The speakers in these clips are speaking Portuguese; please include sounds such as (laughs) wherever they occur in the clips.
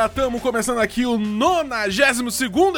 galera, estamos começando aqui o 92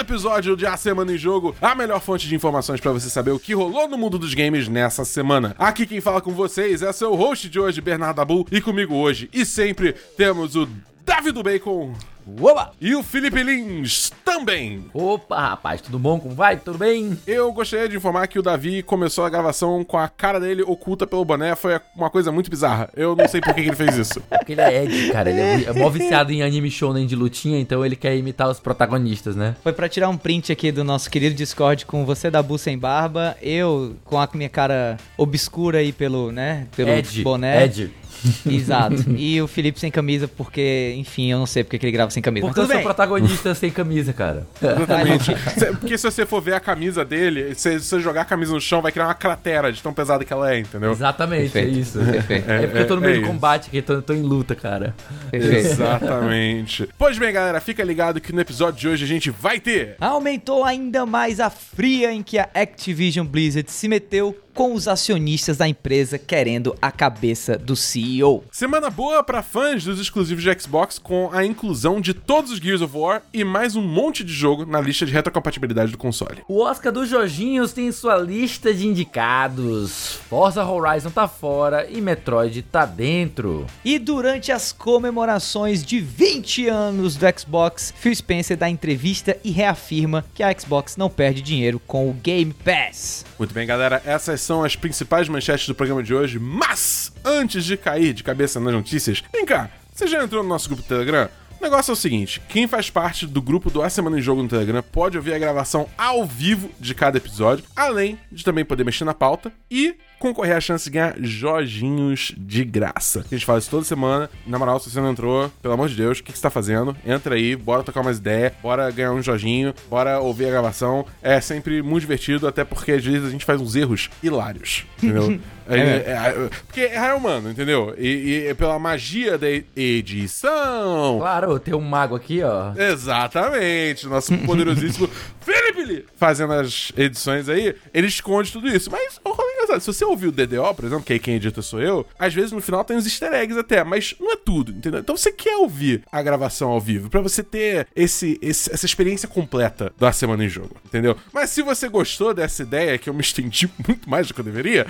episódio de A Semana em Jogo, a melhor fonte de informações para você saber o que rolou no mundo dos games nessa semana. Aqui quem fala com vocês é seu host de hoje, Bernardo Abu, e comigo hoje e sempre temos o Davi do Bacon. Opa! E o Felipe Lins também. Opa, rapaz, tudo bom? Como vai? Tudo bem? Eu gostaria de informar que o Davi começou a gravação com a cara dele oculta pelo boné. Foi uma coisa muito bizarra. Eu não sei por que, que ele fez isso. (laughs) É porque ele é Ed, cara. Ele é, é mó viciado em anime shonen de lutinha, então ele quer imitar os protagonistas, né? Foi pra tirar um print aqui do nosso querido Discord com você da Bu sem barba, eu com a minha cara obscura aí pelo, né, pelo Ed, boné. Ed. (laughs) Exato. E o Felipe sem camisa porque, enfim, eu não sei porque que ele grava sem camisa. Porque eu mas tudo sou protagonista sem camisa, cara. Exatamente. (laughs) Porque se você for ver a camisa dele, se você jogar a camisa no chão, vai criar uma cratera de tão pesada que ela é, entendeu? Exatamente, Perfeito, é isso. perfeito. É, porque eu tô no É- meio é do combate aqui, tô, tô em luta, cara. Perfeito. Exatamente. Pois bem, galera, fica ligado que no episódio de hoje a gente vai ter. Aumentou ainda mais a fria em que a Activision Blizzard se meteu com os acionistas da empresa querendo a cabeça do CEO. Semana boa pra fãs dos exclusivos de Xbox com a inclusão de todos os Gears of War e mais um monte de jogo na lista de retrocompatibilidade do console. O Oscar dos Jorginhos tem sua lista de indicados. Forza Horizon tá fora e Metroid tá dentro. E durante as comemorações de 20 anos do Xbox, Phil Spencer dá entrevista e reafirma que a Xbox não perde dinheiro com o Game Pass. Muito bem, galera, essas são as principais manchetes do programa de hoje, mas antes de cair de cabeça nas notícias, vem cá, você já entrou no nosso grupo do Telegram? O negócio é o seguinte: quem faz parte do grupo do A Semana em Jogo no Telegram pode ouvir a gravação ao vivo de cada episódio, além de também poder mexer na pauta e concorrer à chance de ganhar Jorginhos de graça. A gente faz isso toda semana. Na moral, se você não entrou, pelo amor de Deus, o que, que você tá fazendo? Entra aí, bora trocar umas ideias, bora ganhar um Jorginho, bora ouvir a gravação. É sempre muito divertido, até porque às vezes a gente faz uns erros hilários, entendeu? (laughs) É, é, é, porque é humano, entendeu? E, e pela magia da edição. Claro, tem um mago aqui, ó. Exatamente, nosso (laughs) poderosíssimo Felipe Lee fazendo as edições aí, ele esconde tudo isso. Mas, ô, rolê engraçado, se você ouviu o DDO, por exemplo, que aí quem edita sou eu, às vezes no final tem uns easter eggs até, mas não é tudo, entendeu? Então você quer ouvir a gravação ao vivo, pra você ter esse, esse- essa experiência completa da Semana em Jogo, entendeu? Mas se você gostou dessa ideia, que eu me estendi (laughs) muito mais do que eu deveria,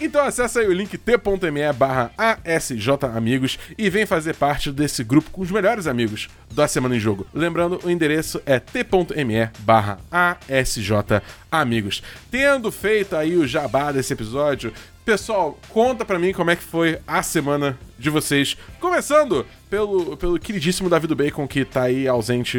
então acessa aí o link t.me barra ASJamigos e vem fazer parte desse grupo com os melhores amigos da Semana em Jogo. Lembrando, o endereço é t.me barra ASJamigos. Tendo feito aí o jabá desse episódio, pessoal, conta pra mim como é que foi a semana de vocês. Começando pelo, pelo queridíssimo Davi do Bacon, que tá aí ausente...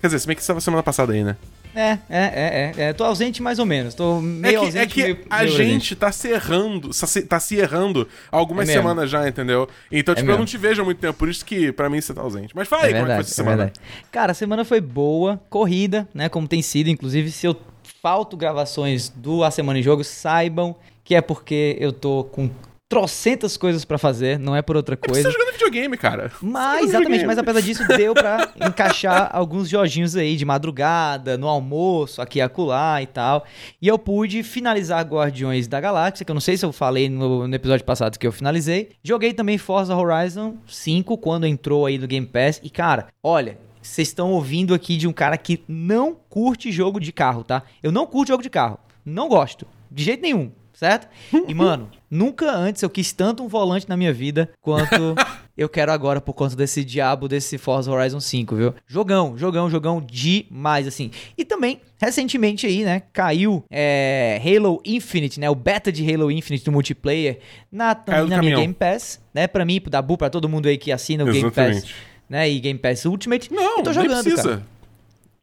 Quer dizer, se bem que estava semana passada aí, né? É, é, é, é. é. Tô ausente mais ou menos. Tô É meio que, ausente, é que meio, a meio gente tá se errando, tá se- tá errando algumas É semanas já, entendeu? Então, tipo, eu mesmo. não te vejo há muito tempo, por isso que pra mim você tá ausente. Mas fala aí como é que foi essa semana. Cara, a semana foi boa, corrida, né? Como tem sido. Inclusive, se eu falto gravações do A Semana em Jogo, saibam que é porque eu tô com trocentas coisas pra fazer, não é por outra É coisa. você tá jogando videogame, cara. Mas, tá exatamente, jogando mas apesar disso, deu pra (laughs) encaixar alguns jorginhos aí de madrugada, no almoço, aqui e acolá e tal. E eu pude finalizar Guardiões da Galáxia, que eu não sei se eu falei no, no episódio passado que eu finalizei. Joguei também Forza Horizon 5 quando entrou aí no Game Pass. E, cara, olha. Vocês estão ouvindo aqui de um cara que não curte jogo de carro, tá? Eu não curto jogo de carro. Não gosto. De jeito nenhum, certo? E, mano, nunca antes eu quis tanto um volante na minha vida quanto (laughs) eu quero agora por conta desse diabo desse Forza Horizon 5, viu? Jogão, jogão, jogão demais, assim. E também, recentemente aí, né, caiu é, Halo Infinite, né, o beta de Halo Infinite do multiplayer na, Caiu na minha. Game Pass, né, pra mim, pro Dabu, pra todo mundo aí que assina o Game Pass, Exatamente. né, e Game Pass Ultimate. Não, eu tô nem jogando, precisa. cara.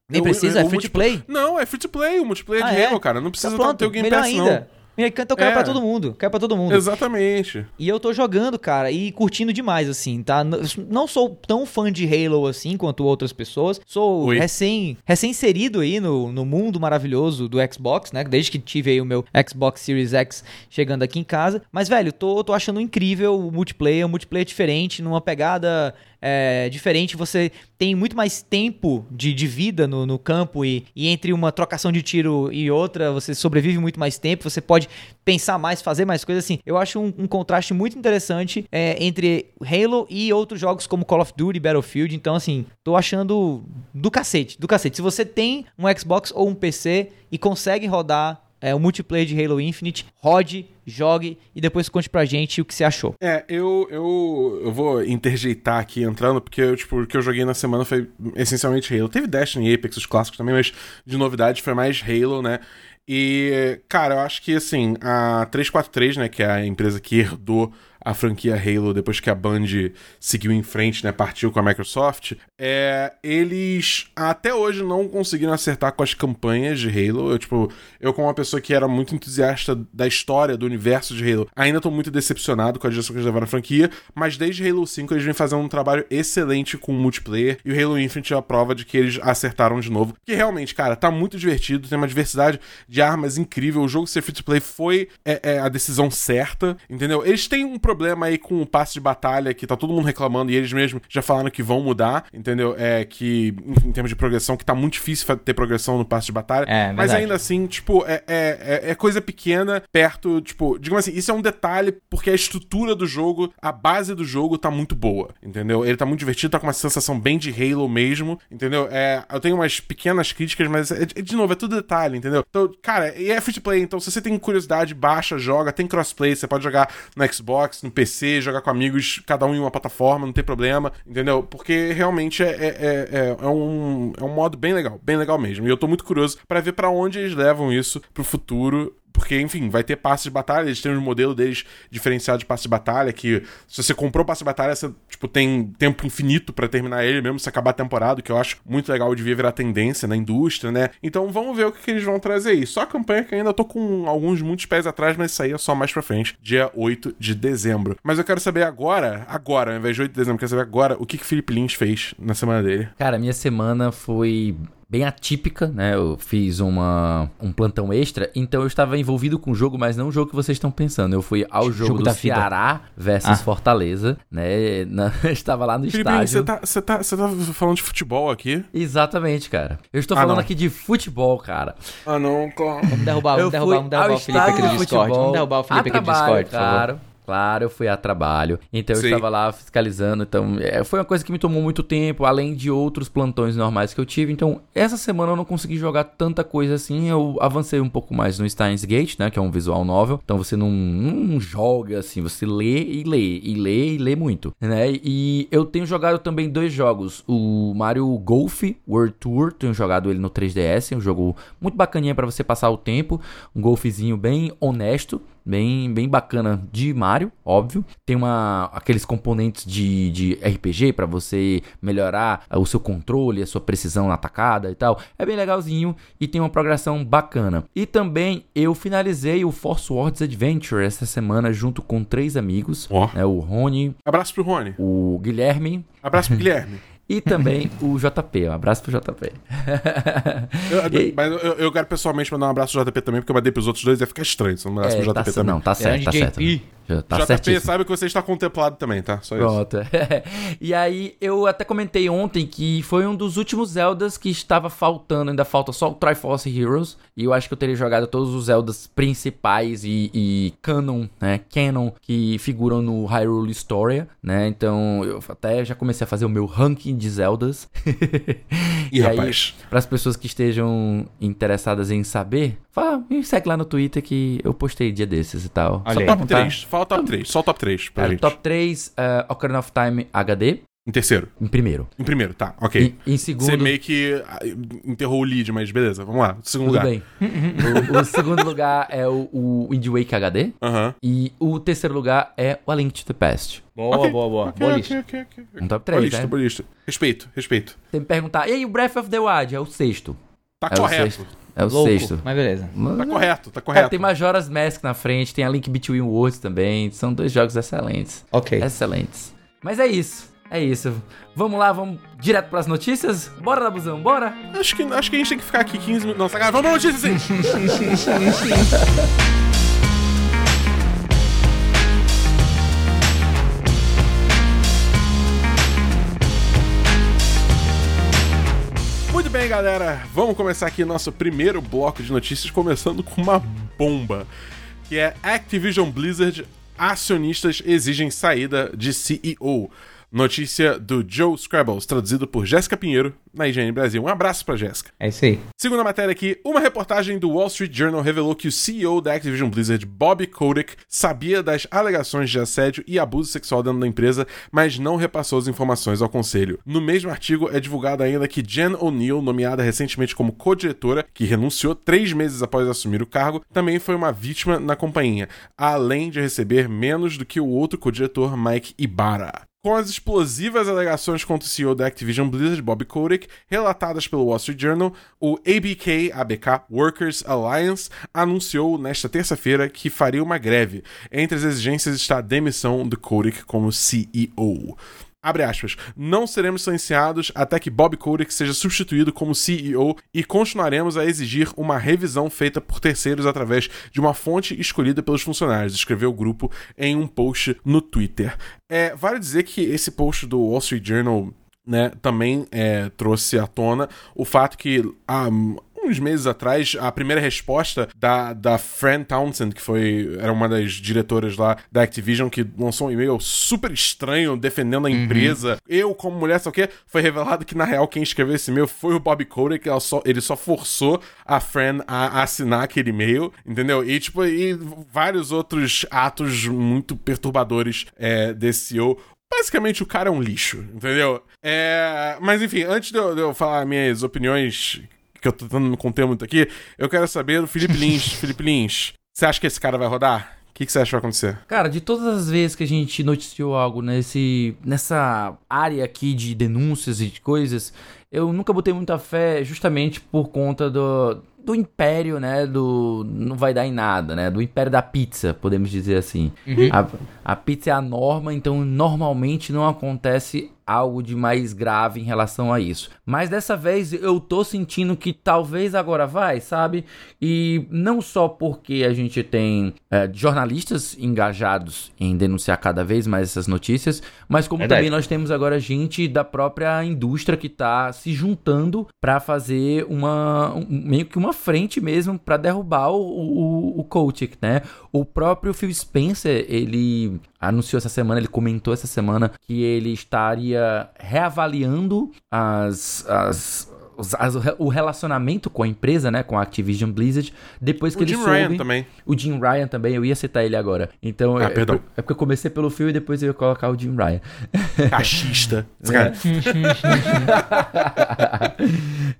Nem precisa, o é free to play. Não, é free to play, o multiplayer Ah, de é? Halo, cara. Não precisa Tá pronto, ter o Game Pass, ainda. Então caiu É. pra todo mundo, caiu pra todo mundo. Exatamente. E eu tô jogando, cara, e curtindo demais, assim, tá? Não sou tão fã de Halo assim quanto outras pessoas. Sou Oi. recém, recém-inserido aí no, no mundo maravilhoso do Xbox, né? Desde que tive aí o meu Xbox Series X chegando aqui em casa. Mas, velho, tô, tô achando incrível o multiplayer, um multiplayer diferente, numa pegada é, diferente, você tem muito mais tempo de, de vida no, no campo e, e entre uma trocação de tiro e outra, você sobrevive muito mais tempo, você pode pensar mais, fazer mais coisas assim. Eu acho um, um contraste muito interessante é, entre Halo e outros jogos como Call of Duty, Battlefield. Então, assim, tô achando do cacete, do cacete. Se você tem um Xbox ou um PC e consegue rodar é, o multiplayer de Halo Infinite, rode, jogue e depois conte pra gente o que você achou. É, eu, eu, eu vou interjeitar aqui entrando, porque tipo, o que eu joguei na semana foi essencialmente Halo. Teve Destiny, Apex, os clássicos também, mas de novidade foi mais Halo, né? E, cara, eu acho que, assim, a 343, né, que é a empresa que herdou a franquia Halo depois que a Band seguiu em frente, né, partiu com a Microsoft, é, eles até hoje não conseguiram acertar com as campanhas de Halo. Eu, tipo, eu como uma pessoa que era muito entusiasta da história, do universo de Halo, ainda tô muito decepcionado com a direção que eles levaram a franquia, mas desde Halo 5 eles vêm fazendo um trabalho excelente com o multiplayer, e o Halo Infinite é a prova de que eles acertaram de novo. Que realmente, cara, tá muito divertido, tem uma diversidade de armas incrível, o jogo ser free to play foi é, é, a decisão certa, entendeu? Eles têm um problema aí com o passe de batalha, que tá todo mundo reclamando, e eles mesmos já falaram que vão mudar, entendeu? É que, em, termos de progressão, que tá muito difícil ter progressão no passe de batalha. É, mas ainda assim, tipo, é, é, é- é coisa pequena, perto, tipo, digamos assim, isso é um detalhe, porque a estrutura do jogo, a base do jogo tá muito boa, entendeu? Ele tá muito divertido, tá com uma sensação bem de Halo mesmo, entendeu? É, eu tenho umas pequenas críticas, mas, é- é- de novo, é tudo detalhe, entendeu? Então, cara, e é free to play, então se você tem curiosidade, baixa, joga, tem crossplay, você pode jogar no Xbox, no PC, jogar com amigos, cada um em uma plataforma, não tem problema, entendeu? Porque realmente é, é, é, é- é um, é um modo bem legal, bem legal mesmo. E eu tô muito curioso pra ver pra onde eles levam isso pro futuro. Porque, enfim, vai ter passes de batalha, eles têm um modelo deles diferenciado de passe de batalha, que se você comprou o passe de batalha, você, tipo, tem tempo infinito pra terminar ele, mesmo se acabar a temporada, que eu acho muito legal, devia virar tendência na indústria, né? Então vamos ver o que, que eles vão trazer aí. Só a campanha que ainda tô com alguns muitos pés atrás, mas isso aí é só mais pra frente, dia 8 de dezembro. Mas eu quero saber agora, agora, ao invés de 8 de dezembro, eu quero saber agora o que, que Felipe Lins fez na semana dele. Cara, minha semana foi bem atípica, né? Eu fiz uma, um plantão extra, então eu estava envolvido com o jogo, mas não o jogo que vocês estão pensando. Eu fui ao jogo, Jogo do da vida. Ceará versus Ah. Fortaleza, né? (laughs) Na- estava lá no Felipe estádio. você tá, você, tá, você tá falando de futebol aqui? Exatamente, cara. Eu estou Ah, falando não. aqui de futebol, cara. Ah, não, claro. Vamos derrubar, vamos derrubar, vamos derrubar ao o Felipe aqui estádio no de Discord. Vamos derrubar o Felipe aqui trabalho, Discord, por favor. claro. Claro, eu fui a trabalho. Então eu Sim. estava lá fiscalizando. Então é, foi uma coisa que me tomou muito tempo, além de outros plantões normais que eu tive. Então essa semana eu não consegui jogar tanta coisa assim. Eu avancei um pouco mais no Steins Gate, né? Que é um visual novel. Então você não, não joga assim, você lê e lê, e lê e lê muito, né? E eu tenho jogado também dois jogos: o Mario Golf World Tour. Tenho jogado ele no 3DS, é um jogo muito bacaninha para você passar o tempo. Um golfezinho bem honesto. Bem, bem bacana de Mario, óbvio. Tem uma, aqueles componentes de, de RPG para você melhorar o seu controle, a sua precisão na atacada e tal. É bem legalzinho e tem uma progressão bacana. E também eu finalizei o Force Wars Adventure essa semana junto com três amigos. Ó. né, o Rony, Abraço pro Rony. o Guilherme Abraço pro (laughs) Guilherme. E também o JP. Um abraço pro JP. Eu- (laughs) E- mas eu, eu quero pessoalmente mandar um abraço pro JP também, porque eu mandei pros outros dois ia ficar estranho se eu mandasse É, pro tá, JP também. não, tá certo, tá Grande certo. JP. Já Tá JP certíssimo. sabe que você está contemplado também, tá? Só isso. Pronto. (laughs) e aí, eu até comentei ontem que foi um dos últimos Zeldas que estava faltando. Ainda falta só o Triforce Heroes. E eu acho que eu teria jogado todos os Zeldas principais e, e canon, né? Canon, que figuram no Hyrule Historia, né? Então, eu até já comecei a fazer o meu ranking de Zeldas. (laughs) Ih, rapaz. Para as pessoas que estejam interessadas em saber, fala, me segue lá no Twitter que eu postei dia desses e tal. Olha Só aí. Top contar. 3. Fala o top 3. Só o top 3 pra Cara, gente. top 3, uh, Ocarina of Time HD, Em terceiro. em primeiro. Em primeiro, tá. Ok. Em, em segundo, Você meio que ah, enterrou o lead, mas beleza. Vamos lá. Segundo tudo lugar. bem. o, o segundo lugar é o, o Wind Waker HD. Aham. E o terceiro lugar é o A Link to the Past. Boa, Ok, boa, boa. ok, boa ok, lista. ok, ok. Um top Boa 3, lista, né? boa lista. Respeito, respeito. Você me perguntar, e aí o Breath of the Wild? É o sexto. Tá É o correto. sexto. É o Louco, sexto. mas beleza. Tá correto, tá Cara, correto. tem Majora's Mask na frente, tem a Link Between Worlds também. São dois jogos excelentes. Ok. Excelentes. Mas é isso. É isso. Vamos lá, vamos direto para as notícias? Bora, Dabuzão, bora? Acho que, acho que a gente tem que ficar aqui 15 minutos. Nossa, cara, vamos pra notícia sim! Muito bem, galera, vamos começar aqui nosso primeiro bloco de notícias, começando com uma bomba, que é Activision Blizzard acionistas exigem saída de CEO. Notícia do Joe Scrabbles, traduzido por Jéssica Pinheiro, na IGN Brasil. Um abraço pra Jéssica. É isso aí. Segunda matéria aqui, uma reportagem do Wall Street Journal revelou que o CEO da Activision Blizzard, Bobby Kotick, sabia das alegações de assédio e abuso sexual dentro da empresa, mas não repassou as informações ao conselho. No mesmo artigo é divulgado ainda que Jen O'Neill, nomeada recentemente como co-diretora, que renunciou três meses após assumir o cargo, também foi uma vítima na companhia, além de receber menos do que o outro co-diretor Mike Ibarra. Com as explosivas alegações contra o CEO da Activision Blizzard, Bobby Kotick, relatadas pelo Wall Street Journal, o ABK, ABK Workers Alliance anunciou nesta terça-feira que faria uma greve. Entre as exigências está a demissão de Kotick como CEO. Abre aspas. Não seremos silenciados até que Bob Kotick seja substituído como CEO e continuaremos a exigir uma revisão feita por terceiros através de uma fonte escolhida pelos funcionários, escreveu o grupo em um post no Twitter. É, vale dizer que esse post do Wall Street Journal né, também é, trouxe à tona o fato que a uns meses atrás, a primeira resposta da, da Fran Townsend, que foi era uma das diretoras lá da Activision, que lançou um e-mail super estranho defendendo a Uhum. empresa. Eu, como mulher, só o quê? Foi revelado que, na real, quem escreveu esse e-mail foi o Bob Kotick, que ela só, ele só forçou a Fran a, assinar aquele e-mail, entendeu? E, tipo, e vários outros atos muito perturbadores é, desse CEO. Basicamente, o cara é um lixo, entendeu? É, mas, enfim, antes de eu, de eu falar minhas opiniões que eu tô tentando me conter muito aqui, eu quero saber do Felipe Lins. (laughs) Felipe Lins, você acha que esse cara vai rodar? O que, que você acha que vai acontecer? Cara, de todas as vezes que a gente noticiou algo nesse, nessa área aqui de denúncias e de coisas, eu nunca botei muita fé justamente por conta do, do império, né? Do. Não vai dar em nada, né? Do império da pizza, podemos dizer assim. A, a pizza é a norma, então normalmente não acontece algo de mais grave em relação a isso. Mas dessa vez eu tô sentindo que talvez agora vai, sabe? E não só porque a gente tem é, jornalistas engajados em denunciar cada vez mais essas notícias, mas como Verdade. também nós temos agora gente da própria indústria que tá se juntando pra fazer uma um- meio que uma frente mesmo pra derrubar o, o, o Kotick, né? O próprio Phil Spencer, ele anunciou essa semana, ele comentou essa semana que ele estaria reavaliando as, as, os- as- o relacionamento com a empresa, né, com a Activision Blizzard, depois que O ele Jim soube... Ryan também. O Jim Ryan também, eu ia citar ele agora. Então, Ah, é, perdão. é porque eu comecei pelo Phil e depois eu ia colocar o Jim Ryan. (laughs) Cachista. (laughs)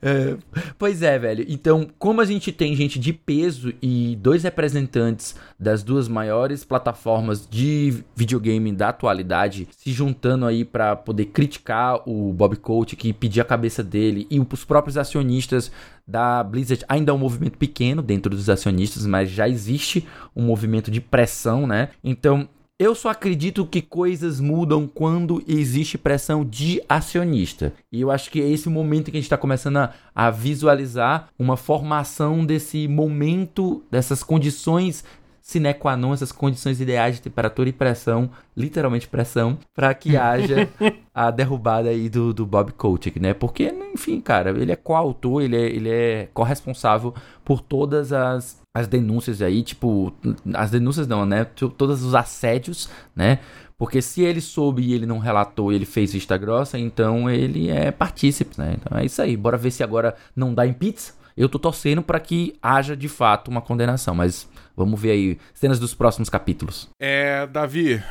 É, (laughs) pois é, velho. Então, como a gente tem gente de peso e dois representantes das duas maiores plataformas de videogame da atualidade se juntando aí pra poder criticar o Bob Coach, que pedir a cabeça dele e os próprios acionistas da Blizzard, ainda é um movimento pequeno dentro dos acionistas, mas já existe um movimento de pressão, né? Então, eu só acredito que coisas mudam quando existe pressão de acionista. E eu acho que é esse momento que a gente está começando a, a visualizar uma formação desse momento, dessas condições sine qua non, essas condições ideais de temperatura e pressão, literalmente pressão, para que (laughs) haja a derrubada aí do, do Bob Kotick, né? Porque, enfim, cara, ele é coautor, ele é, ele é corresponsável por todas as, as denúncias aí, tipo, as denúncias não, né? Todos os assédios, né? Porque se ele soube e ele não relatou e ele fez vista grossa, então ele é partícipe, né? Então é isso aí. Bora ver se agora não dá em pizza. Eu tô torcendo para que haja de fato uma condenação, mas vamos ver aí cenas dos próximos capítulos. É, Davi,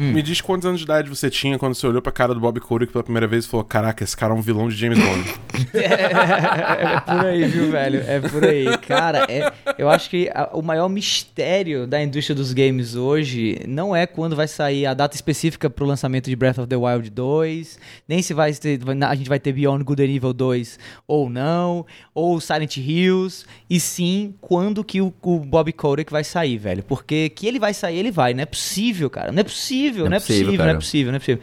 me diz quantos anos de idade você tinha quando você olhou pra cara do Bob Kotick pela primeira vez e falou: Caraca, esse cara é um vilão de James Bond. (laughs) É por aí, viu, velho? É por aí. Cara, é- eu acho que a- o maior mistério da indústria dos games hoje não é quando vai sair a data específica pro lançamento de Breath of the Wild 2, nem se vai ter, a gente vai ter Beyond Good and Evil 2 ou não, ou Silent Hills, e sim quando que o, o Bob Kotick vai sair, velho. Porque que ele vai sair, ele vai. Não é possível, cara. Não é possível, não é possível, não é possível, não é possível.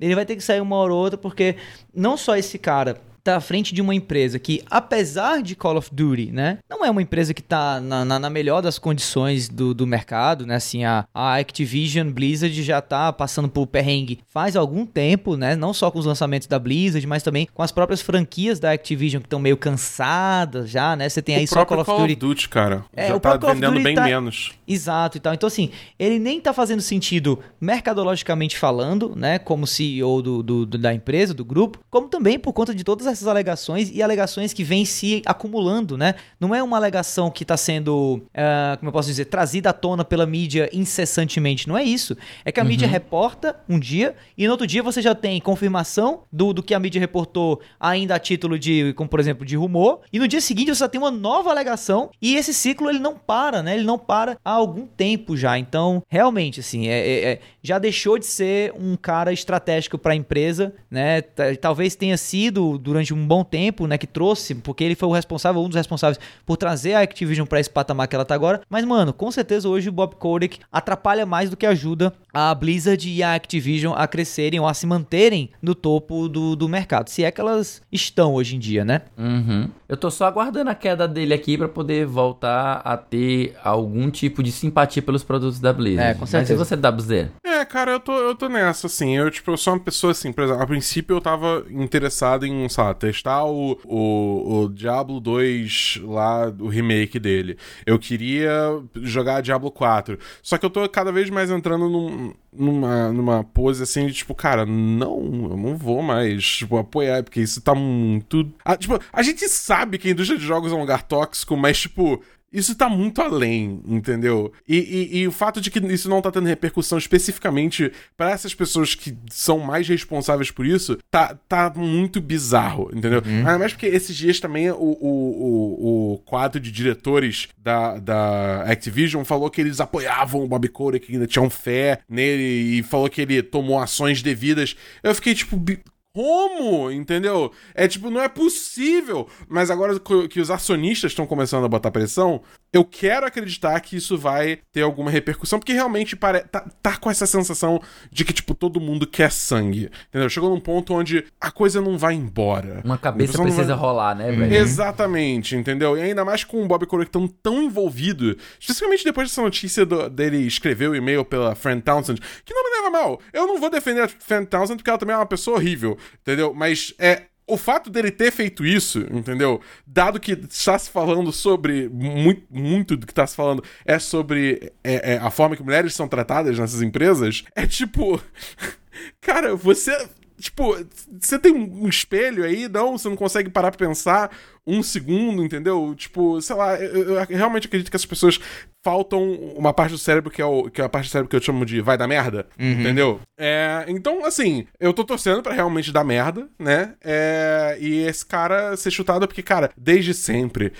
Ele vai ter que sair uma hora ou outra, porque não só esse cara tá à frente de uma empresa que, apesar de Call of Duty, né, não é uma empresa que tá na, na, na melhor das condições do, do mercado, né, assim, a, a Activision Blizzard já tá passando por perrengue faz algum tempo, né, não só com os lançamentos da Blizzard, mas também com as próprias franquias da Activision que estão meio cansadas já, né, você tem aí o só Call of Call Duty. of Duty, cara, É, já tá Call vendendo bem tá- menos. Exato e tal. Então, assim, ele nem tá fazendo sentido mercadologicamente falando, né? Como CEO do, do- do- da empresa, do grupo, como também por conta de todas essas alegações e alegações que vêm se acumulando, né? Não é uma alegação que tá sendo, ah, como eu posso dizer, trazida à tona pela mídia incessantemente. Não é isso. É que a mídia reporta um dia e no outro dia você já tem confirmação do, do que a mídia reportou ainda a título de, como por exemplo, de rumor. E no dia seguinte você já tem uma nova alegação e esse ciclo ele não para, né? Ele não para há algum tempo já. Então, realmente, assim, é, é- é- já deixou de ser um cara estratégico para a empresa, né? Talvez tenha sido durante um bom tempo, né? Que trouxe, porque ele foi o responsável, um dos responsáveis por trazer a Activision para esse patamar que ela tá agora. Mas, mano, com certeza hoje o Bob Kotick atrapalha mais do que ajuda a Blizzard e a Activision a crescerem ou a se manterem no topo do, do mercado. Se é que elas estão hoje em dia, né? Uhum. Eu tô só aguardando a queda dele aqui pra poder voltar a ter algum tipo de simpatia pelos produtos da Blizzard. É, com Mas e certeza. você, WZ? É, cara, eu tô, eu tô nessa, assim. Eu, tipo, eu sou uma pessoa, assim, por exemplo, a princípio eu tava interessado em, sei lá, testar o, o, o Diablo 2 lá, o remake dele. Eu queria jogar Diablo 4. Só que eu tô cada vez mais entrando num, numa, numa pose, assim, de tipo, cara, não, eu não vou mais, tipo, apoiar, porque isso tá muito... Ah, tipo, a gente sabe que a indústria de jogos é um lugar tóxico, mas, tipo... Isso tá muito além, entendeu? E, e- e o fato de que isso não tá tendo repercussão especificamente para essas pessoas que são mais responsáveis por isso, tá, tá muito bizarro, entendeu? Ainda mais porque esses dias também o, o, o, o quadro de diretores da, da Activision falou que eles apoiavam o Bob Kotick, que ainda tinham fé nele, e falou que ele tomou ações devidas. Eu fiquei tipo, "Bi- como? Entendeu? É tipo, não é possível. Mas agora que os acionistas estão começando a botar pressão, eu quero acreditar que isso vai ter alguma repercussão, porque realmente pare... tá, tá com essa sensação de que, tipo, todo mundo quer sangue. Entendeu? Chegou num ponto onde a coisa não vai embora. Uma cabeça precisa vai- rolar, né, velho? Exatamente, entendeu? E ainda mais com o Bob Kotick tão, tão envolvido, especialmente depois dessa notícia do- dele escrever o e-mail pela Fran Townsend, que não me leva mal. Eu não vou defender a Fran Townsend porque ela também é uma pessoa horrível, entendeu? Mas é. O fato dele ter feito isso, entendeu? Dado que está se falando sobre. Muito, muito do que está se falando é sobre é, é, a forma que mulheres são tratadas nessas empresas, é tipo. (laughs) Cara, você. Tipo, você tem um espelho aí, não? Você não consegue parar pra pensar um segundo, entendeu? Tipo, sei lá, eu, eu realmente acredito que as pessoas faltam uma parte do cérebro que é, o, que é a parte do cérebro que eu chamo de vai dar merda, entendeu? É, então, assim, eu tô torcendo pra realmente dar merda, né? É, e esse cara ser chutado porque, cara, desde sempre,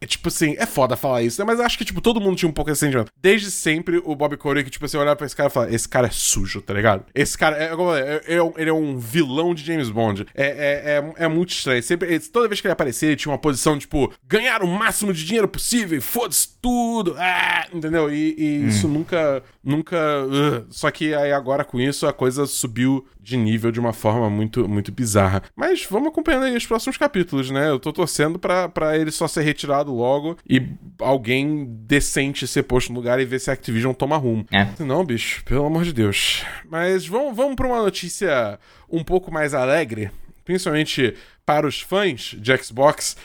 é, tipo assim, é foda falar isso, né? Mas acho que, tipo, todo mundo tinha um pouco esse sentimento. Desde sempre, o Bob Kotick, tipo assim, olhar pra esse cara e falar, esse cara é sujo, tá ligado? Esse cara, é, como eu falei, é- é um- ele é um vilão de James Bond. É, é, é, é muito estranho. Sempre, toda vez que ele aparecia, ele tinha uma posição, tipo, ganhar o máximo de dinheiro possível, e foda-se tudo, ah, entendeu? E, e isso nunca, nunca... ugh. Só que aí agora com isso a coisa subiu de nível de uma forma muito, muito bizarra. Mas vamos acompanhando aí os próximos capítulos, né? Eu tô torcendo pra, pra ele só ser retirado logo e alguém decente ser posto no lugar e ver se a Activision toma rumo. É. Não, bicho, pelo amor de Deus. Mas vamos, vamos pra uma notícia um pouco mais alegre, principalmente para os fãs de Xbox,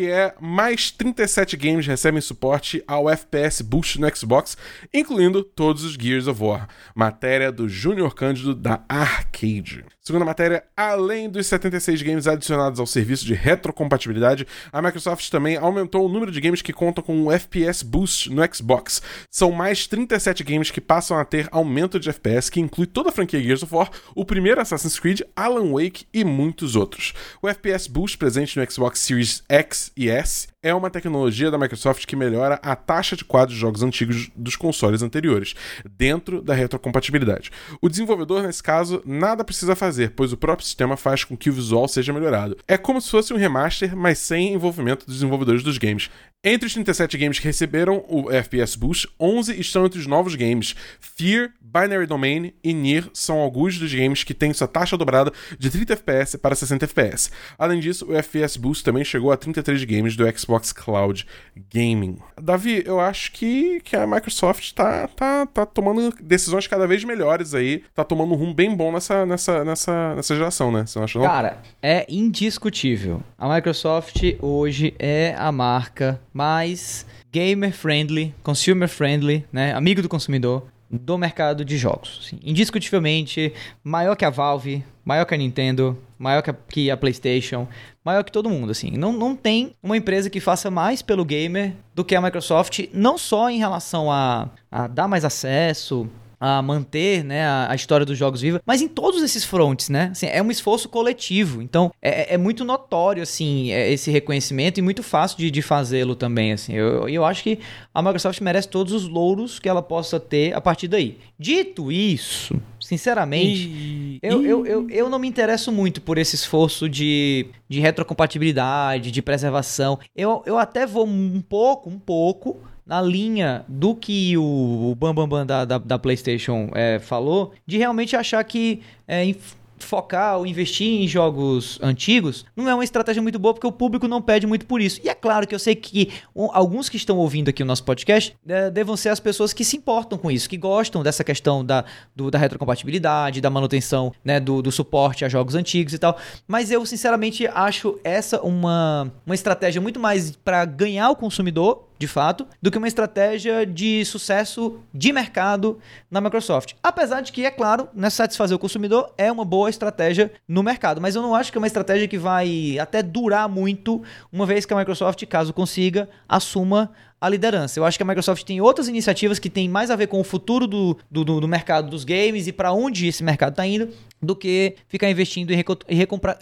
que é mais 37 games recebem suporte ao FPS Boost no Xbox, incluindo todos os Gears of War. Matéria do Júnior Cândido da Arcade. Segundo a matéria, além dos 76 games adicionados ao serviço de retrocompatibilidade, a Microsoft também aumentou o número de games que contam com o FPS Boost no Xbox. São mais 37 games que passam a ter aumento de FPS, que inclui toda a franquia Gears of War, o primeiro Assassin's Creed, Alan Wake e muitos outros. O FPS Boost presente no Xbox Series X FPS é uma tecnologia da Microsoft que melhora a taxa de quadros de jogos antigos dos consoles anteriores, dentro da retrocompatibilidade. O desenvolvedor, nesse caso, nada precisa fazer, pois o próprio sistema faz com que o visual seja melhorado. É como se fosse um remaster, mas sem envolvimento dos desenvolvedores dos games. Entre os 37 games que receberam o FPS Boost, 11 estão entre os novos games. Fear, Binary Domain e Nier são alguns dos games que têm sua taxa dobrada de 30 FPS para 60 FPS. Além disso, o FPS Boost também chegou a 33 games do Xbox Cloud Gaming. Davi, eu acho que, que a Microsoft tá, tá, tá tomando decisões cada vez melhores aí, tá tomando um rumo bem bom nessa, nessa, nessa, nessa geração, né? Você não acha não? Cara, é indiscutível. A Microsoft hoje é a marca mais gamer friendly, consumer friendly, né? Amigo do consumidor do mercado de jogos. Indiscutivelmente, maior que a Valve, maior que a Nintendo, maior que a, que a, PlayStation, maior que todo mundo. Assim, não, não tem uma empresa que faça mais pelo gamer do que a Microsoft, não só em relação a, a dar mais acesso, a manter né, a, a, história dos jogos viva, mas em todos esses fronts, né? Assim, é um esforço coletivo. Então, é, é muito notório, assim, é, esse reconhecimento e muito fácil de, de fazê-lo também, assim. Eu, eu acho que a Microsoft merece todos os louros que ela possa ter a partir daí. Dito isso, sinceramente, e... eu, eu, eu, eu não me interesso muito por esse esforço de, de retrocompatibilidade, de preservação. Eu, eu até vou um pouco, um pouco na linha do que o, o Bambam Bam Bam da, da, da PlayStation é, falou, de realmente achar que é, focar ou investir em jogos antigos não é uma estratégia muito boa porque o público não pede muito por isso. E é claro que eu sei que alguns que estão ouvindo aqui o nosso podcast é, devam ser as pessoas que se importam com isso, que gostam dessa questão da, do, da retrocompatibilidade, da manutenção, né, do, do suporte a jogos antigos e tal. Mas eu, sinceramente, acho essa uma, uma estratégia muito mais para ganhar o consumidor de fato, do que uma estratégia de sucesso de mercado na Microsoft. Apesar de que, é claro, né, satisfazer o consumidor é uma boa estratégia no mercado, mas eu não acho que é uma estratégia que vai até durar muito, uma vez que a Microsoft, caso consiga, assuma a liderança. Eu acho que a Microsoft tem outras iniciativas que têm mais a ver com o futuro do, do, do mercado dos games e para onde esse mercado está indo do que ficar investindo em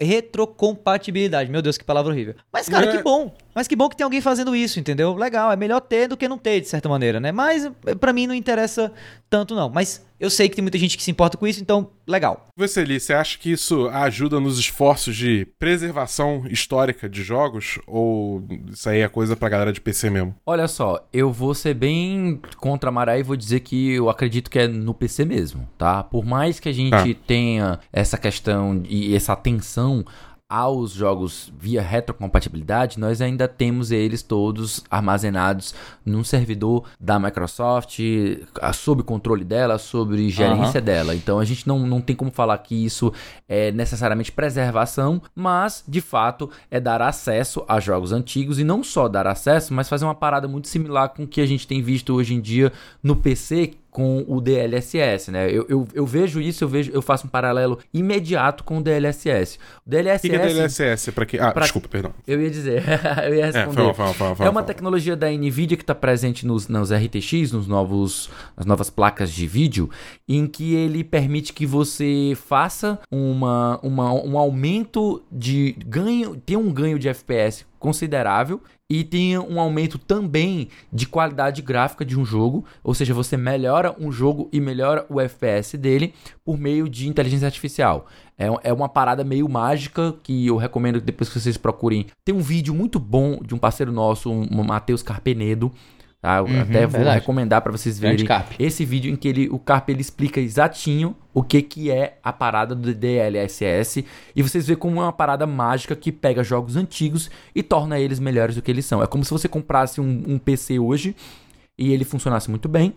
retrocompatibilidade. Meu Deus, que palavra horrível. Mas, cara, é. que bom. Mas que bom que tem alguém fazendo isso, entendeu? Legal, é melhor ter do que não ter, de certa maneira, né? Mas para mim não interessa tanto, não. Mas eu sei que tem muita gente que se importa com isso, então, legal. Você, Li, você acha que isso ajuda nos esforços de preservação histórica de jogos? Ou isso aí é coisa pra galera de PC mesmo? Olha só, eu vou ser bem contra a Maré e vou dizer que eu acredito que é no PC mesmo, tá? Por mais que a gente ah. tenha essa questão e essa atenção aos jogos via retrocompatibilidade, nós ainda temos eles todos armazenados num servidor da Microsoft, sob controle dela, sob gerência uhum. dela. Então a gente não, não tem como falar que isso é necessariamente preservação, mas de fato é dar acesso a jogos antigos e não só dar acesso, mas fazer uma parada muito similar com o que a gente tem visto hoje em dia no PC, com o DLSS, né? Eu, eu, eu, vejo isso, eu vejo, eu faço um paralelo imediato com o DLSS. O DLSS. O que, é DLSS? Para que? Ah, pra... desculpa, perdão. Eu ia dizer, (laughs) eu ia responder. É, fala, fala, fala, é uma tecnologia da Nvidia que está presente nos, nos RTX, nos novos, nas novas placas de vídeo, em que ele permite que você faça uma, uma, um aumento de ganho, tenha um ganho de FPS considerável e tenha um aumento também de qualidade gráfica de um jogo, ou seja, você melhora um jogo e melhora o FPS dele por meio de inteligência artificial. É, é uma parada meio mágica que eu recomendo que depois que vocês procurem. Tem um vídeo muito bom de um parceiro nosso, um Matheus Carpenedo, Tá? Uhum, até vou verdade. recomendar para vocês verem esse vídeo em que ele, o Carp ele explica exatinho o que, que é a parada do DLSS e vocês veem como é uma parada mágica que pega jogos antigos e torna eles melhores do que eles são. É como se você comprasse um, um PC hoje e ele funcionasse muito bem.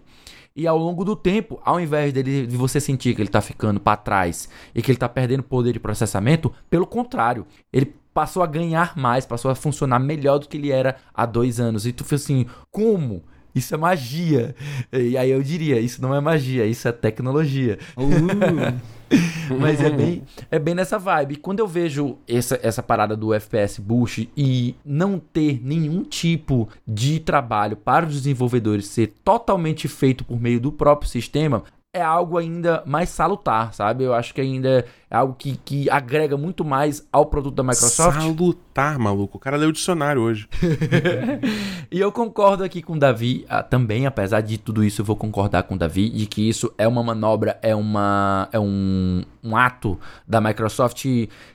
E ao longo do tempo, ao invés dele, de você sentir que ele está ficando para trás e que ele está perdendo poder de processamento, pelo contrário, ele passou a ganhar mais, passou a funcionar melhor do que ele era há dois anos. E tu fez assim, como? Isso é magia. E aí eu diria, isso não é magia, isso é tecnologia. Uh. (laughs) Mas é bem, é bem nessa vibe. Quando eu vejo essa, essa parada do FPS Boost e não ter nenhum tipo de trabalho para os desenvolvedores ser totalmente feito por meio do próprio sistema, é algo ainda mais salutar, sabe? Eu acho que ainda é algo que, que agrega muito mais ao produto da Microsoft. Salutar, maluco. O cara leu o dicionário hoje. (laughs) (laughs) e eu concordo aqui com o Davi ah, também, apesar de tudo isso, eu vou concordar com o Davi de que isso é uma manobra, é, uma, é um, um ato da Microsoft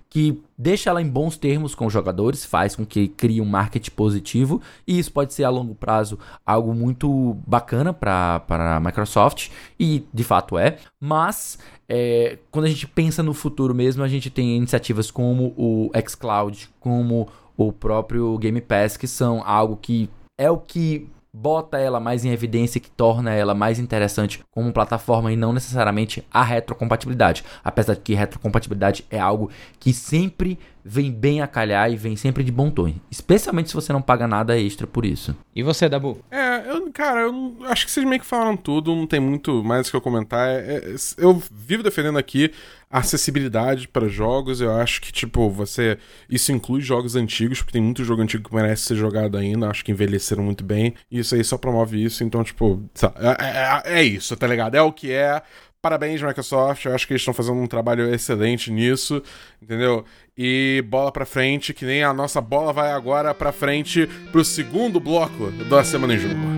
que deixa ela em bons termos com os jogadores, faz com que crie um marketing positivo, e isso pode ser a longo prazo algo muito bacana para a Microsoft, e de fato é, mas é, quando a gente pensa no futuro mesmo, a gente tem iniciativas como o xCloud, como o próprio Game Pass, que são algo que é o que bota ela mais em evidência, que torna ela mais interessante como plataforma e não necessariamente a retrocompatibilidade. Apesar de que retrocompatibilidade é algo que sempre vem bem a calhar e vem sempre de bom tom. Especialmente se você não paga nada extra por isso. E você, Dabu? É, eu, cara, eu acho que vocês meio que falaram tudo, não tem muito mais o que eu comentar. É, é, eu vivo defendendo aqui a acessibilidade para jogos. Eu acho que, tipo, você. Isso inclui jogos antigos, porque tem muito jogo antigo que merece ser jogado ainda. Acho que envelheceram muito bem. E isso aí só promove isso. Então, tipo, é, é, é isso, tá ligado? É o que é. Parabéns, Microsoft. Eu acho que eles estão fazendo um trabalho excelente nisso, entendeu? E bola pra frente, que nem a nossa bola vai agora pra frente pro segundo bloco da Semana em Jogo.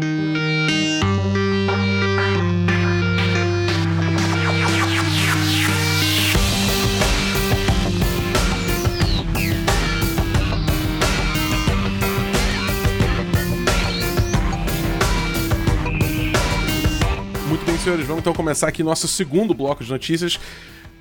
Senhores, vamos então começar aqui nosso segundo bloco de notícias.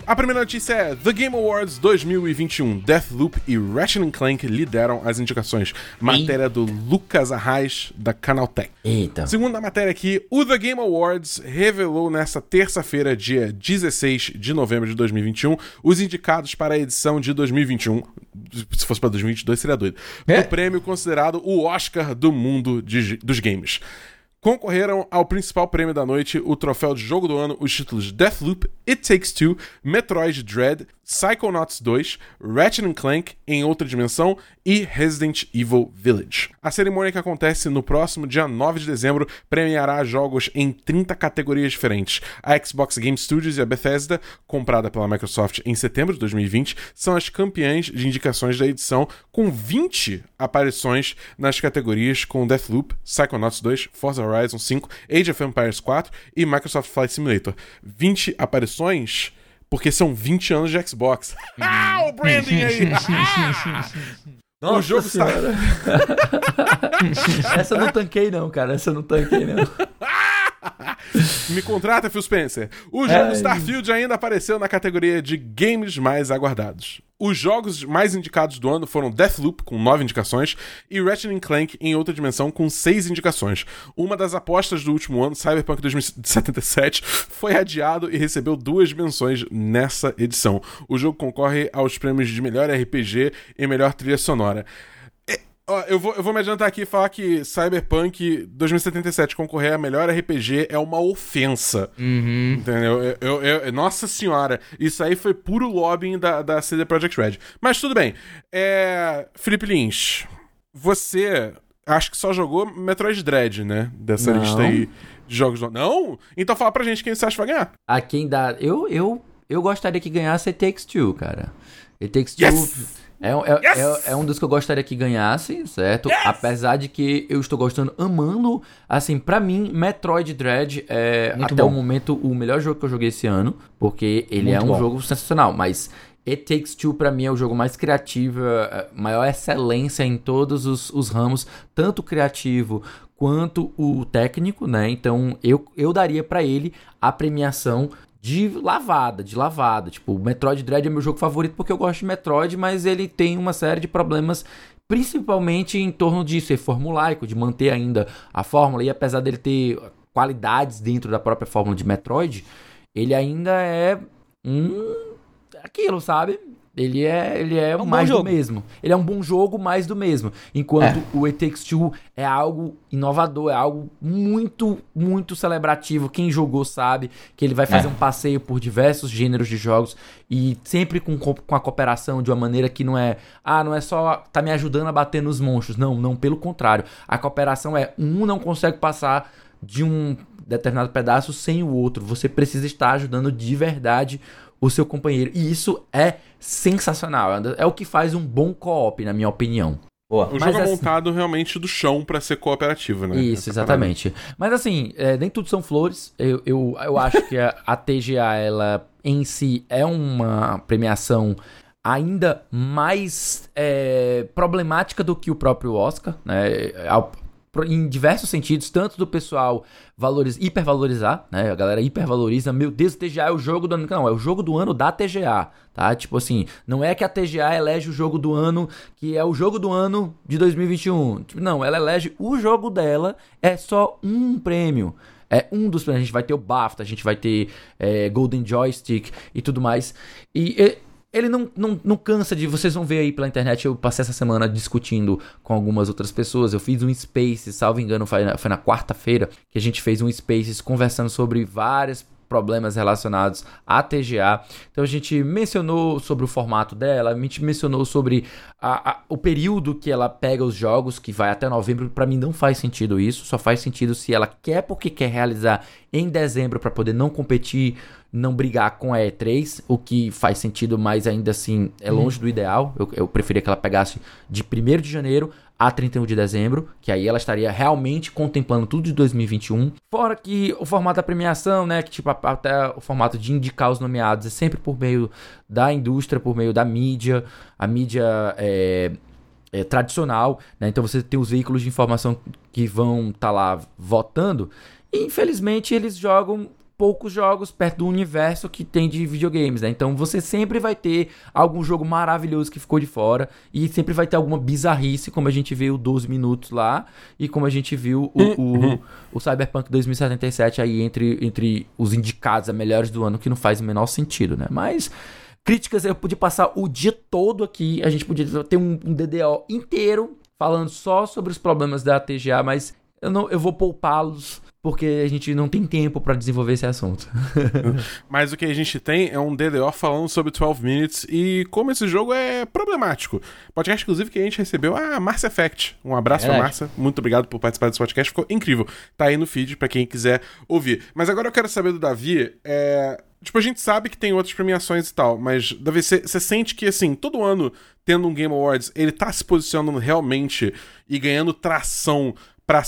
A primeira notícia é The Game Awards 2021. Deathloop e Ratchet Clank lideram as indicações. Matéria do Lucas Arraes, da Canaltech. Eita. Segundo a matéria aqui, o The Game Awards revelou nesta terça-feira, dia 16 de novembro de 2021, os indicados para a edição de 2021. Se fosse para 2022, seria doido. É. O prêmio considerado o Oscar do mundo de, dos games. Concorreram ao principal prêmio da noite, o troféu de jogo do ano, os títulos Deathloop, It Takes Two, Metroid Dread, Psychonauts 2, Ratchet Clank em outra dimensão e Resident Evil Village. A cerimônia que acontece no próximo dia 9 de dezembro premiará jogos em 30 categorias diferentes. A Xbox Game Studios e a Bethesda, comprada pela Microsoft em setembro de 2020, são as campeãs de indicações da edição, com 20 aparições nas categorias com Deathloop, Psychonauts 2, Forza Horizon 5, Age of Empires 4 e Microsoft Flight Simulator. 20 aparições porque são 20 anos de Xbox. (laughs) ah, o branding aí! Nossa o jogo senhora. Essa eu não tanquei não, cara. Essa eu não tanquei não. (laughs) Me contrata, Phil Spencer. O jogo Starfield ainda apareceu na categoria de games mais aguardados. Os jogos mais indicados do ano foram Deathloop, com 9 indicações, e Ratchet Clank em outra dimensão, com 6 indicações. Uma das apostas do último ano, Cyberpunk 2077, foi adiado e recebeu duas menções nessa edição. O jogo concorre aos prêmios de melhor RPG e melhor trilha sonora. Ó, eu vou, eu vou me adiantar aqui e falar que Cyberpunk 2077 concorrer a melhor RPG é uma ofensa. Uhum. Entendeu? Eu, eu, eu, nossa senhora, isso aí foi puro lobbying da, da CD Projekt Red. Mas tudo bem. É, Felipe Lins, você acho que só jogou Metroid Dread, né? Dessa Não. lista aí de jogos. Não? Então fala pra gente quem você acha que vai ganhar. A quem dá. Eu, eu, eu gostaria que ganhasse It Takes Two, cara. It Takes Two. Yes! É, é, yes! é, é, um dos que eu gostaria que ganhasse, certo? Yes! Apesar de que eu estou gostando, amando. Assim, para mim, Metroid Dread é Muito até bom. o momento o melhor jogo que eu joguei esse ano, porque ele Muito é um bom. jogo sensacional. Mas It Takes Two, pra mim, é o jogo mais criativo, é, maior excelência em todos os, os ramos, tanto criativo quanto o técnico, né? Então eu, eu daria para ele a premiação de lavada, de lavada. Tipo, o Metroid Dread é meu jogo favorito porque eu gosto de Metroid, mas ele tem uma série de problemas, principalmente em torno de ser formulaico, de manter ainda a fórmula. E apesar dele ter qualidades dentro da própria fórmula de Metroid, ele ainda é um aquilo, sabe? Ele é, ele é, é um mais do mesmo. Ele é um bom jogo, mais do mesmo. Enquanto é. o It Takes Two é algo inovador, é algo muito, muito celebrativo. Quem jogou sabe que ele vai fazer é. um passeio por diversos gêneros de jogos e sempre com, com a cooperação de uma maneira que não é, ah, não é só tá me ajudando a bater nos monstros. Não, não, pelo contrário. A cooperação é um não consegue passar de um determinado pedaço sem o outro. Você precisa estar ajudando de verdade o seu companheiro. E isso é sensacional. É o que faz um bom co-op, na minha opinião. Boa. O Mas jogo é assim... montado realmente do chão para ser cooperativo, né? Isso, exatamente. Mas assim, é, nem tudo são flores. Eu, eu, eu (laughs) acho que a, a TGA, ela em si é uma premiação ainda mais é, problemática do que o próprio Oscar, né? Em diversos sentidos, tanto do pessoal valoriza, hipervalorizar, né? A galera hipervaloriza, meu Deus, o TGA é o jogo do ano. Não, é o jogo do ano da TGA, tá? Tipo assim, não é que a TGA elege o jogo do ano, que é o jogo do ano de 2021. Tipo, não, ela elege o jogo dela, é só um prêmio. É um dos prêmios. A gente vai ter o BAFTA, a gente vai ter é, Golden Joystick e tudo mais. E, e ele não, não, não cansa de. Vocês vão ver aí pela internet. Eu passei essa semana discutindo com algumas outras pessoas. Eu fiz um Spaces, salvo engano, foi na, foi na quarta-feira que a gente fez um Spaces conversando sobre várias problemas relacionados à TGA. Então a gente mencionou sobre o formato dela, a gente mencionou sobre a, a, o período que ela pega os jogos, que vai até novembro. Para mim não faz sentido isso, só faz sentido se ela quer porque quer realizar em dezembro para poder não competir, não brigar com a E3, o que faz sentido, mas ainda assim é longe do ideal. Eu, eu preferia que ela pegasse de 1 de janeiro a 31 de dezembro, que aí ela estaria realmente contemplando tudo de 2021. Fora que o formato da premiação, né, que tipo até o formato de indicar os nomeados é sempre por meio da indústria, por meio da mídia, a mídia é, é, tradicional, né? Então você tem os veículos de informação que vão estar tá lá votando. E infelizmente eles jogam poucos jogos perto do universo que tem de videogames, né? Então você sempre vai ter algum jogo maravilhoso que ficou de fora e sempre vai ter alguma bizarrice, como a gente viu 12 minutos lá e como a gente viu o, o, uhum. o Cyberpunk 2077 aí entre, entre os indicados a melhores do ano, que não faz o menor sentido, né? Mas críticas eu podia passar o dia todo aqui, a gente podia ter um, um DDO inteiro falando só sobre os problemas da TGA, mas eu não eu vou poupá-los porque a gente não tem tempo para desenvolver esse assunto. (laughs) Mas o que a gente tem é um DDO falando sobre 12 Minutes e como esse jogo é problemático. Podcast, inclusive, que a gente recebeu a Márcia Effect. Um abraço é pra Márcia. Muito obrigado por participar desse podcast. Ficou incrível. Tá aí no feed para quem quiser ouvir. Mas agora eu quero saber do Davi. É... Tipo, a gente sabe que tem outras premiações e tal, mas, Davi, você sente que, assim, todo ano, tendo um Game Awards, ele tá se posicionando realmente e ganhando tração pra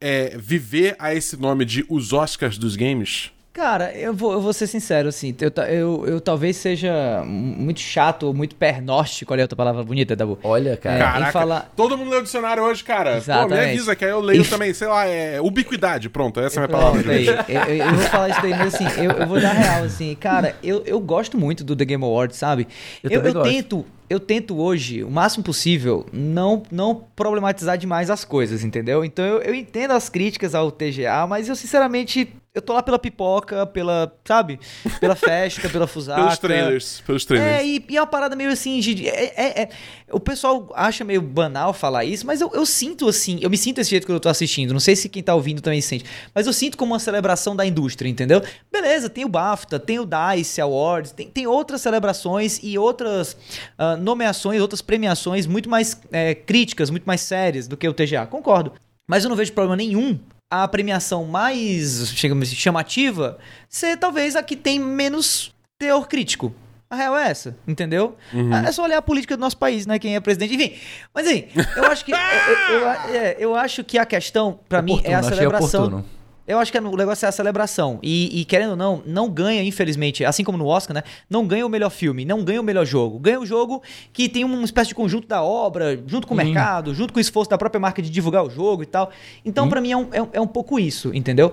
é, viver a esse nome de os Oscars dos games? Cara, eu vou, eu vou ser sincero, assim, eu, eu, eu talvez seja muito chato ou muito pernóstico, olha a outra palavra bonita, Dabu. Olha, cara. É, Caraca, falar... todo mundo leu o dicionário hoje, cara. Exatamente. Pô, me avisa que aí eu leio também, sei lá, é ubiquidade, pronto, essa é a minha palavra. Aí, eu, eu, vou falar isso daí, mas assim, eu, eu vou dar real, assim, cara, eu, eu gosto muito do The Game Awards, sabe? Eu, eu, eu tento eu tento hoje, o máximo possível, não, não problematizar demais as coisas, entendeu? Então eu, eu entendo as críticas ao TGA, mas eu sinceramente eu tô lá pela pipoca, pela, sabe? Pela festa, pela (laughs) fusaca. pelos trailers, pelos trailers. É, e, e é uma parada meio assim, de, é, é, é, o pessoal acha meio banal falar isso, mas eu, eu sinto assim, eu me sinto desse jeito quando eu tô assistindo, não sei se quem tá ouvindo também se sente, mas eu sinto como uma celebração da indústria, entendeu? Beleza, tem o BAFTA, tem o DICE Awards, tem, tem outras celebrações e outras uh, nomeações, outras premiações muito mais é, críticas, muito mais sérias do que o TGA, concordo. Mas eu não vejo problema nenhum a premiação mais chamativa ser talvez a que tem menos teor crítico. A real é essa, entendeu? Uhum. É só olhar a política do nosso país, né? Quem é presidente. Enfim, mas assim, eu acho que. (laughs) eu, eu, eu, é, eu, acho que a questão, para mim, é a celebração. Eu acho que o negócio é a celebração. E, e, querendo ou não, não ganha, infelizmente, assim como no Oscar, né? Não ganha o melhor filme, não ganha o melhor jogo. Ganha o jogo que tem uma espécie de conjunto da obra, junto com o mercado, junto com o esforço da própria marca de divulgar o jogo e tal. Então, para mim, é um, é, é um pouco isso, entendeu?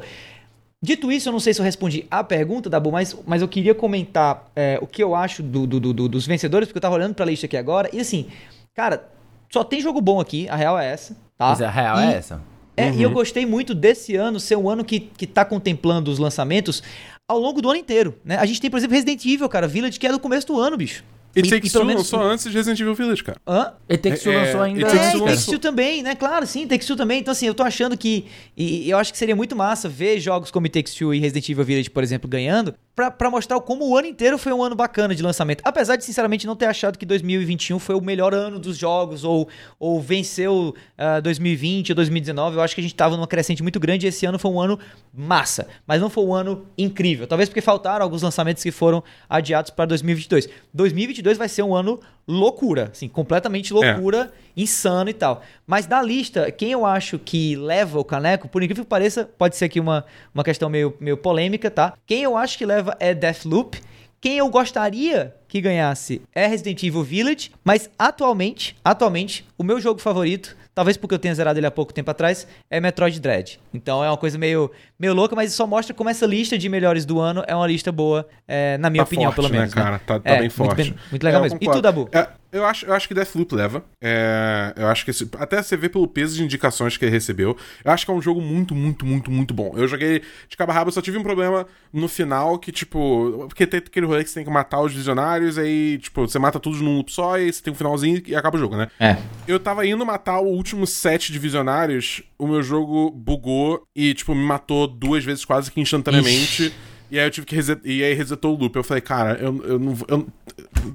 Dito isso, eu não sei se eu respondi a pergunta, Dabu, mas, mas eu queria comentar é, o que eu acho do, do, do, dos vencedores, porque eu tava olhando pra lista aqui agora. E assim, cara, só tem jogo bom aqui, a real é essa, tá? Mas a real e, é essa. É, uhum. E eu gostei muito desse ano ser um ano que, que tá contemplando os lançamentos ao longo do ano inteiro, né? A gente tem, por exemplo, Resident Evil, cara, Village, que é do começo do ano, bicho. E Takes Two lançou antes de Resident Evil Village, cara. Hã? E Takes Two é, lançou ainda antes. É, Takes Two também, né? Claro, sim, Takes Two também. Então, assim, eu tô achando que... E eu acho que seria muito massa ver jogos como Takes Two e Resident Evil Village, por exemplo, ganhando pra mostrar como o ano inteiro foi um ano bacana de lançamento. Apesar de, sinceramente, não ter achado que 2021 foi o melhor ano dos jogos ou, ou venceu uh, 2020 ou 2019. Eu acho que a gente tava numa crescente muito grande e esse ano foi um ano massa. Mas não foi um ano incrível. Talvez porque faltaram alguns lançamentos que foram adiados para 2022. 2022 vai ser um ano loucura, assim, completamente loucura, é. insano e tal. Mas da lista, quem eu acho que leva o caneco, por incrível que pareça, pode ser aqui uma, uma questão meio, meio polêmica, tá? Quem eu acho que leva é Deathloop. Quem eu gostaria que ganhasse é Resident Evil Village, mas atualmente, atualmente, o meu jogo favorito talvez porque eu tenha zerado ele há pouco tempo atrás, é Metroid Dread. Então é uma coisa meio, meio louca, mas só mostra como essa lista de melhores do ano é uma lista boa, é, na minha tá opinião, forte, pelo menos. Né, cara? Tá, tá é, bem forte. Muito, bem, muito legal é, mesmo. E tu, Dabu? É, eu acho, eu acho que Deathloop leva. É, eu acho que esse, até você vê pelo peso de indicações que ele recebeu. Eu acho que é um jogo muito, muito, muito, muito bom. Eu joguei de cabo a rabo, só tive um problema no final que, tipo. Porque tem aquele rolê que você tem que matar os visionários, aí, tipo, você mata todos num loop só, e você tem um finalzinho e acaba o jogo, né? É. Eu tava indo matar o último set de visionários, o meu jogo bugou e, tipo, me matou duas vezes quase que instantaneamente. Ixi. E aí eu tive que reset... E aí resetou o loop. Eu falei, cara, eu, eu não. Eu...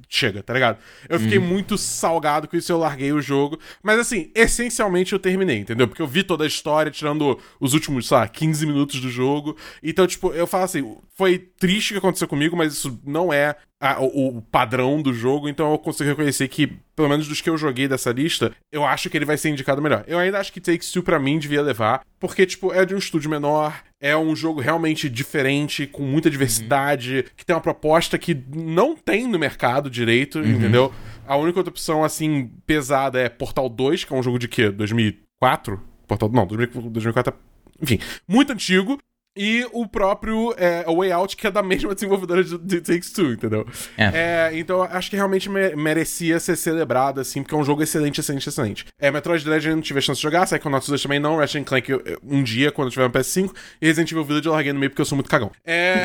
Chega, tá ligado? Eu fiquei uhum. muito salgado com isso, eu larguei o jogo. Mas assim, essencialmente eu terminei, entendeu? Porque eu vi toda a história, tirando os últimos, sei lá, 15 minutos do jogo. Então, tipo, eu falo assim, foi triste o que aconteceu comigo, mas isso não é a, o, o, padrão do jogo, então eu consigo reconhecer que, pelo menos dos que eu joguei dessa lista, eu acho que ele vai ser indicado melhor. Eu ainda acho que Takes Two pra mim devia levar, porque, tipo, é de um estúdio menor, é um jogo realmente diferente, com muita diversidade, uhum. que tem uma proposta que não tem no mercado direito, uhum. entendeu? A única outra opção, assim, pesada é Portal 2, que é um jogo de quê? 2004? Portal... Não, 2004 é enfim, muito antigo, e o próprio é, Way Out, que é da mesma desenvolvedora de, de Takes Two, entendeu? É. é então, acho que realmente me merecia ser celebrado, assim, porque é um jogo excelente, excelente, excelente. É, Metroid Dread eu não tive a chance de jogar, Psychonauts 2 também não, Ratchet Clank eu, um dia, quando eu tiver no PS5, e Resident Evil Village eu larguei no meio porque eu sou muito cagão. É...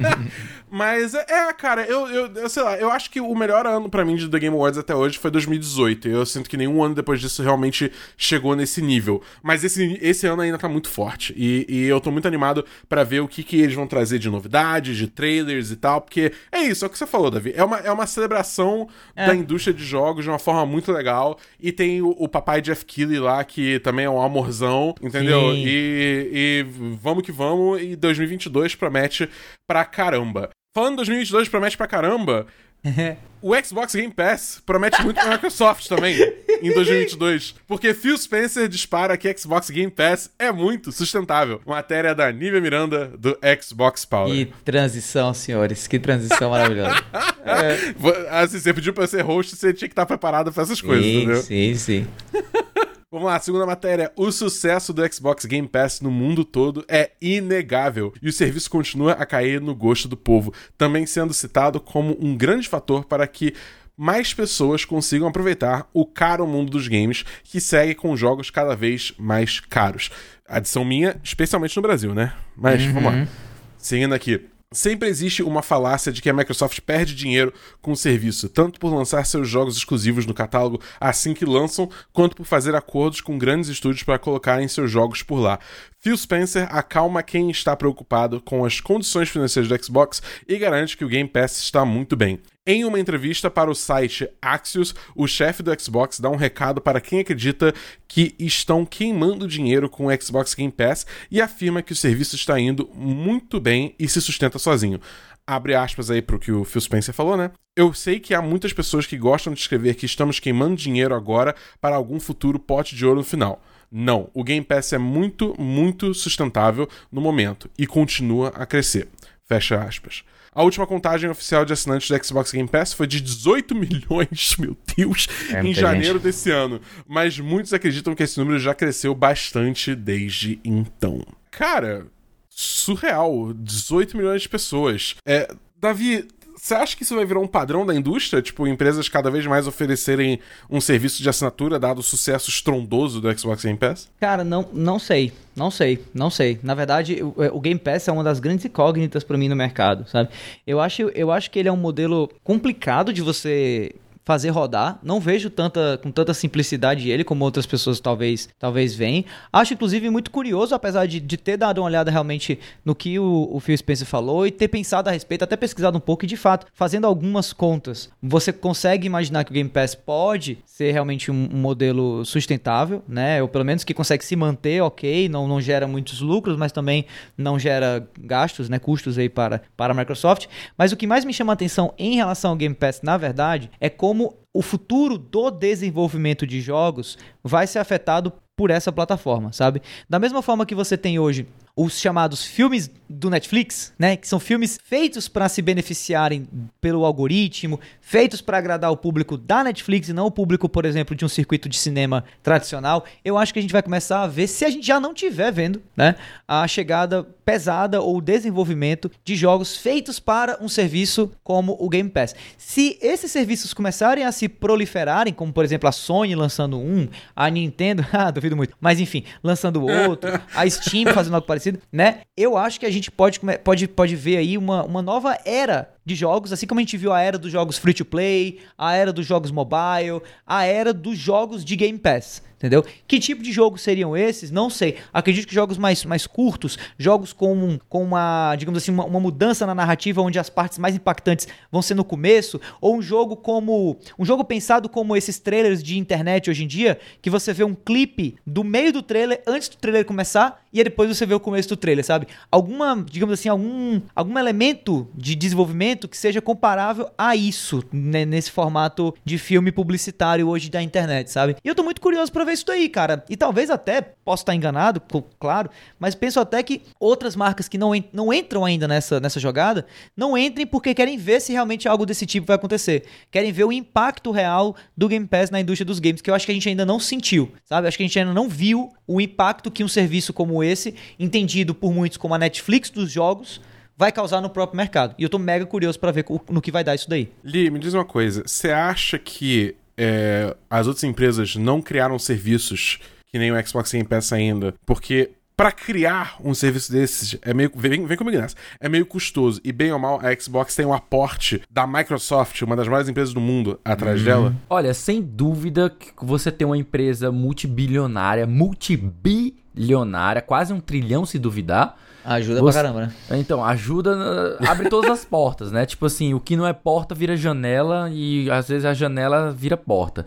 (laughs) Mas, é, cara, eu, eu, eu, sei lá, eu acho que o melhor ano para mim de The Game Awards até hoje foi 2018, e eu sinto que nenhum ano depois disso realmente chegou nesse nível. Mas esse, esse ano ainda tá muito forte, e, e eu tô muito animado animado para ver o que, que eles vão trazer de novidades, de trailers e tal, porque é isso, é o que você falou, Davi. É uma, é uma celebração é. da indústria de jogos de uma forma muito legal. E tem o, o papai Jeff Keighley lá, que também é um amorzão, entendeu? E, e vamos que vamos, e 2022 promete pra caramba. Falando 2022 promete pra caramba, (laughs) o Xbox Game Pass promete muito pra Microsoft também em 2022. Porque Phil Spencer dispara que Xbox Game Pass é muito sustentável. Matéria da Nívia Miranda do Xbox Power. Que transição, senhores. Que transição maravilhosa. (laughs) é. Assim, você pediu pra ser host, você tinha que estar preparado pra essas coisas, sim, entendeu? Sim, sim. (laughs) Vamos lá, segunda matéria. O sucesso do Xbox Game Pass no mundo todo é inegável e o serviço continua a cair no gosto do povo, também sendo citado como um grande fator para que mais pessoas consigam aproveitar o caro mundo dos games que segue com jogos cada vez mais caros. Adição minha, especialmente no Brasil, né? Mas uhum. vamos lá. Seguindo aqui. Sempre existe uma falácia de que a Microsoft perde dinheiro com o serviço, tanto por lançar seus jogos exclusivos no catálogo assim que lançam, quanto por fazer acordos com grandes estúdios para colocarem seus jogos por lá. Phil Spencer acalma quem está preocupado com as condições financeiras do Xbox e garante que o Game Pass está muito bem. Em uma entrevista para o site Axios, o chefe do Xbox dá um recado para quem acredita que estão queimando dinheiro com o Xbox Game Pass e afirma que o serviço está indo muito bem e se sustenta sozinho abre aspas aí pro que o Phil Spencer falou, né? Eu sei que há muitas pessoas que gostam de escrever que estamos queimando dinheiro agora para algum futuro pote de ouro no final. Não, o Game Pass é muito, muito sustentável no momento e continua a crescer. Fecha aspas. A última contagem oficial de assinantes do Xbox Game Pass foi de 18 (laughs) milhões, meu Deus, é, em janeiro gente. desse ano. Mas muitos acreditam que esse número já cresceu bastante desde então. Cara, surreal. 18 milhões de pessoas. É, Davi, você acha que isso vai virar um padrão da indústria? Tipo, empresas cada vez mais oferecerem um serviço de assinatura, dado o sucesso estrondoso do Xbox Game Pass? Cara, não, não sei. Não sei, não sei. Na verdade, o, o Game Pass é uma das grandes incógnitas para mim no mercado, sabe? Eu acho, eu acho que ele é um modelo complicado de você fazer rodar. Não vejo tanta, com tanta simplicidade ele como outras pessoas talvez talvez veem. Acho inclusive muito curioso, apesar de, de ter dado uma olhada realmente no que o, o Phil Spencer falou e ter pensado a respeito, até pesquisado um pouco e de fato, fazendo algumas contas, você consegue imaginar que o Game Pass pode ser realmente um, um modelo sustentável, né? Ou pelo menos que consegue se manter, ok, não, não gera muitos lucros, mas também não gera gastos, né? Custos aí para, para a Microsoft. Mas o que mais me chama a atenção em relação ao Game Pass, na verdade, é como o futuro do desenvolvimento de jogos vai ser afetado por essa plataforma, sabe? Da mesma forma que você tem hoje os chamados filmes do Netflix, né, que são filmes feitos para se beneficiarem pelo algoritmo, feitos para agradar o público da Netflix e não o público, por exemplo, de um circuito de cinema tradicional. Eu acho que a gente vai começar a ver, se a gente já não tiver vendo, né, a chegada pesada ou desenvolvimento de jogos feitos para um serviço como o Game Pass. Se esses serviços começarem a se proliferarem, como por exemplo a Sony lançando um, a Nintendo, (laughs) ah, duvido muito, mas enfim, lançando outro, a Steam fazendo algo parecido, né? Eu acho que a gente pode, pode, pode ver aí uma, uma nova era de jogos, assim como a gente viu a era dos jogos free to play, a era dos jogos mobile, a era dos jogos de Game Pass entendeu? Que tipo de jogos seriam esses? Não sei. Acredito que jogos mais, mais curtos, jogos com, com uma, digamos assim, uma, uma, mudança na narrativa onde as partes mais impactantes vão ser no começo, ou um jogo como um jogo pensado como esses trailers de internet hoje em dia, que você vê um clipe do meio do trailer antes do trailer começar e depois você vê o começo do trailer, sabe? Alguma, digamos assim, algum algum elemento de desenvolvimento que seja comparável a isso, né, nesse formato de filme publicitário hoje da internet, sabe? E eu tô muito curioso para ver isso daí, cara. E talvez até, posso estar enganado, claro, mas penso até que outras marcas que não, não entram ainda nessa, nessa jogada, não entrem porque querem ver se realmente algo desse tipo vai acontecer. Querem ver o impacto real do Game Pass na indústria dos games, que eu acho que a gente ainda não sentiu, sabe? Acho que a gente ainda não viu o impacto que um serviço como esse, entendido por muitos como a Netflix dos jogos, vai causar no próprio mercado. E eu tô mega curioso para ver no que vai dar isso daí. Li, me diz uma coisa. Você acha que é, as outras empresas não criaram serviços que nem o Xbox Game Pass ainda, porque para criar um serviço desses é meio vem, vem comigo nessa, é meio custoso e bem ou mal a Xbox tem um aporte da Microsoft, uma das maiores empresas do mundo, atrás hum. dela. Olha, sem dúvida que você tem uma empresa multibilionária, multibilionária, quase um trilhão se duvidar Ajuda Você... pra caramba, né? Então, ajuda, abre todas as portas, né? Tipo assim, o que não é porta vira janela e às vezes a janela vira porta.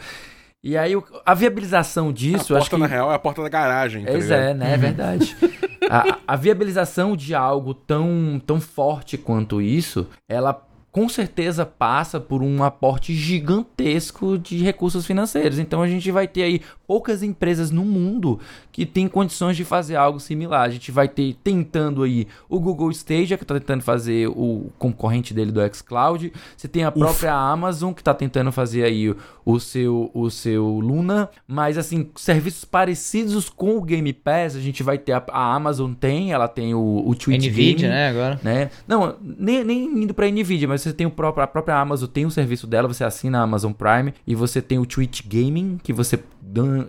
E aí, a viabilização disso. A porta, que... na real, é a porta da garagem. Tá é, né? É verdade. (laughs) a, a viabilização de algo tão, tão forte quanto isso, ela com certeza passa por um aporte gigantesco de recursos financeiros. Então a gente vai ter aí poucas empresas no mundo que têm condições de fazer algo similar. A gente vai ter tentando aí o Google Stadia, que está tentando fazer o concorrente dele do xCloud. Você tem a própria. Amazon, que está tentando fazer aí o seu, o seu Luna. Mas assim, serviços parecidos com o Game Pass, a gente vai ter a, a Amazon tem, ela tem o, o Twitch Nvidia, Game, né, agora. Né? Não, nem, nem indo para Nvidia, mas você tem o próprio, a própria Amazon tem um serviço dela, você assina a Amazon Prime e você tem o Twitch Gaming, que você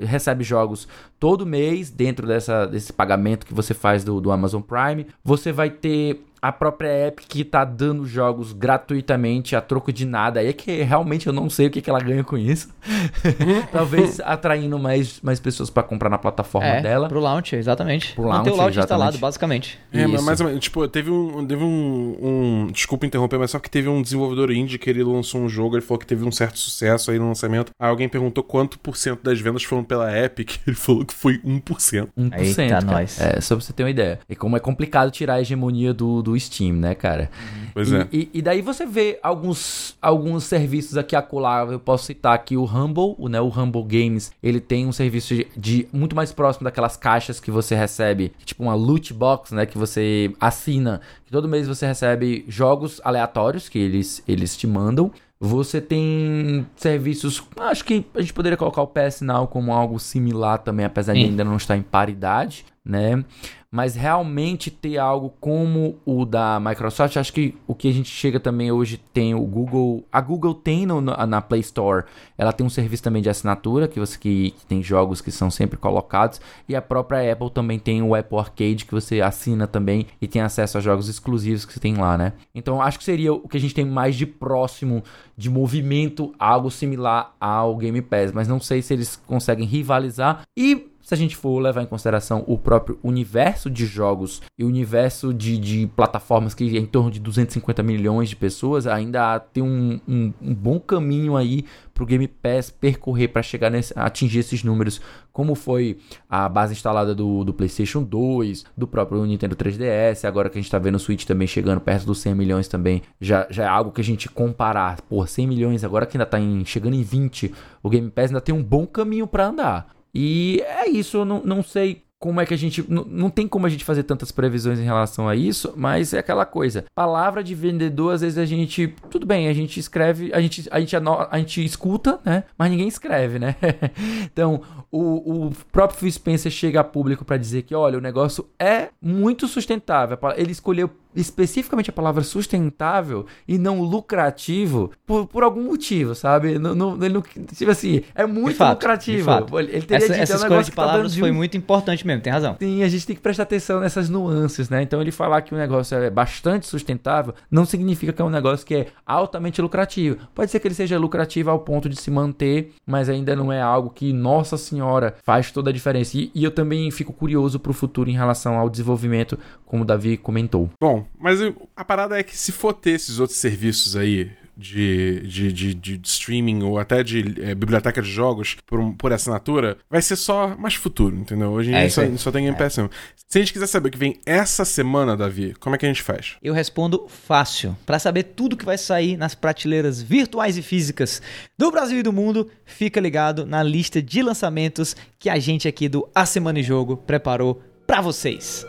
recebe jogos todo mês dentro dessa, desse pagamento que você faz do, do Amazon Prime. Você vai ter a própria Epic que tá dando jogos gratuitamente a troco de nada. Aí é que realmente eu não sei o que, que ela ganha com isso. (laughs) Talvez (laughs) atraindo mais, mais pessoas para comprar na plataforma é, dela. Pro launch, exatamente. Pro launch, Manter o launch instalado, basicamente. É, mas mais ou menos, tipo, teve um, teve um, um, Desculpa interromper, mas só que teve um desenvolvedor indie que ele lançou um jogo, ele falou que teve um certo sucesso aí no lançamento. Aí alguém perguntou quanto por cento das vendas foram pela Epic. (laughs) Ele falou que foi 1%. 1%. Eita, cara. nós. É, só pra você ter uma ideia. E como é complicado tirar a hegemonia do, do Steam, né, cara? Pois e, é. E, e, daí você vê alguns, alguns serviços aqui acolá. Eu posso citar aqui o Humble, o, né, o Humble Games. Ele tem um serviço de, de, muito mais próximo daquelas caixas que você recebe, tipo uma loot box, né, que você assina. Que todo mês você recebe jogos aleatórios que eles, eles te mandam. Você tem serviços. Acho que a gente poderia colocar o PS Now como algo similar também, apesar de ainda não estar em paridade. Né? Mas realmente ter algo como o da Microsoft, acho que o que a gente chega também hoje tem o Google. A Google tem no, na Play Store, ela tem um serviço também de assinatura, que você que, que, tem jogos que são sempre colocados. E a própria Apple também tem o Apple Arcade, que você assina também e tem acesso a jogos exclusivos que você tem lá, né? Então acho que seria o que a gente tem mais de próximo de movimento, algo similar ao Game Pass. Mas não sei se eles conseguem rivalizar. E se a gente for levar em consideração o próprio universo de jogos e o universo de, de plataformas que é em torno de 250 milhões de pessoas, ainda tem um, um, um bom caminho aí para o Game Pass percorrer para chegar nesse, atingir esses números, como foi a base instalada do, do PlayStation 2, do próprio Nintendo 3DS, agora que a gente está vendo o Switch também chegando perto dos 100 milhões também, já, já é algo que a gente comparar, por 100 milhões, agora que ainda está chegando em 20, o Game Pass ainda tem um bom caminho para andar. E é isso, eu não, não sei como é que a gente. Não, não tem como a gente fazer tantas previsões em relação a isso, mas é aquela coisa. Palavra de vendedor, às vezes a gente. Tudo bem, a gente escreve, a gente, a gente, a gente escuta, né? Mas ninguém escreve, né? (laughs) então, o, o próprio Phil Spencer chega a público para dizer que, olha, o negócio é muito sustentável. Ele escolheu especificamente a palavra sustentável e não lucrativo por, por algum motivo, sabe? No, no, ele não, tipo assim, é muito fato, lucrativo. Ele teria essa, essa escolha de tá palavras tá foi um... muito importante mesmo, tem razão. Sim, a gente tem que prestar atenção nessas nuances, né? Então ele falar que o negócio é bastante sustentável não significa que é um negócio que é altamente lucrativo. Pode ser que ele seja lucrativo ao ponto de se manter, mas ainda não é algo que, nossa senhora, faz toda a diferença. E, e eu também fico curioso para o futuro em relação ao desenvolvimento, como o Davi comentou. Bom, mas a parada é que se for ter esses outros serviços aí, de, de, de, de, streaming ou até de é, biblioteca de jogos por, por assinatura, vai ser só mais futuro, entendeu? Hoje em é, dia só, só, tem Game Pass. É. Se a gente quiser saber o que vem essa semana, Davi, como é que a gente faz? Eu respondo fácil. Para saber tudo que vai sair nas prateleiras virtuais e físicas do Brasil e do mundo, fica ligado na lista de lançamentos que a gente aqui do A Semana em Jogo preparou para vocês.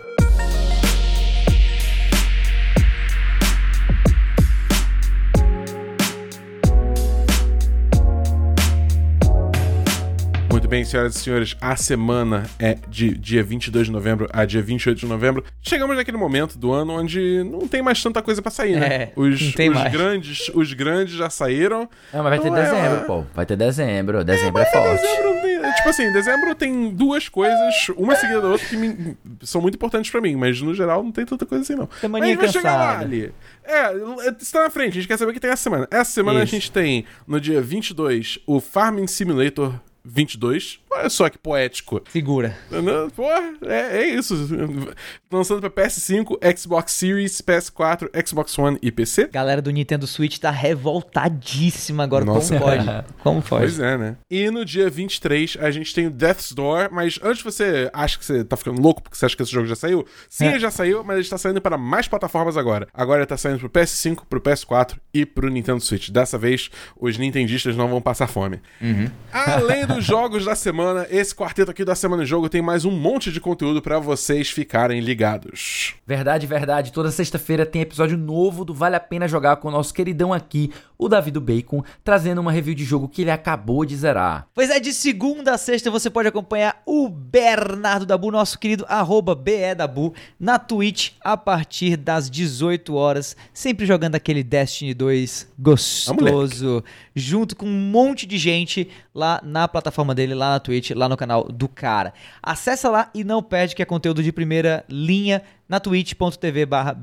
Muito bem, senhoras e senhores, a semana é de dia 22 de novembro a dia 28 de novembro. Chegamos naquele momento do ano onde não tem mais tanta coisa para sair, né? É, os, os grandes, os grandes já saíram. Não, mas vai ter é dezembro, é... pô. Vai ter dezembro. Dezembro é, é forte. Dezembro tem, tipo assim, dezembro tem duas coisas, uma seguida da outra, que me, são muito importantes para mim, mas no geral não tem tanta coisa assim, não. Semana mas vai chegar lá ali. É, está na frente, a gente quer saber o que tem essa semana. Essa semana Isso. a gente tem, no dia 22, o Farming Simulator 22. Olha só que poético. Segura. Pô, é, é isso. Lançando pra PS5, Xbox Series, PS4, Xbox One e PC. Galera do Nintendo Switch tá revoltadíssima agora. Nossa, como pode? (laughs) como pode? Pois é, né? E no dia 23 a gente tem o Death's Door, mas antes você acha que você tá ficando louco porque você acha que esse jogo já saiu, sim, é. ele já saiu, mas ele está saindo para mais plataformas agora. Agora ele tá saindo pro PS5, pro PS4 e pro Nintendo Switch. Dessa vez, os nintendistas não vão passar fome. Uhum. Além do dos (laughs) jogos da semana, esse quarteto aqui da Semana em Jogo tem mais um monte de conteúdo para vocês ficarem ligados. Verdade, verdade. Toda sexta-feira tem episódio novo do Vale a Pena Jogar com o nosso queridão aqui, o Davi do Bacon, trazendo uma review de jogo que ele acabou de zerar. Pois é, de segunda a sexta você pode acompanhar o Bernardo Dabu, nosso querido arroba BEDabu, na Twitch a partir das 18 horas, sempre jogando aquele Destiny 2 gostoso, junto com um monte de gente lá na plataforma dele, lá na Twitch, lá no canal do cara. Acessa lá e não perde que é conteúdo de primeira linha na twitch.tv barra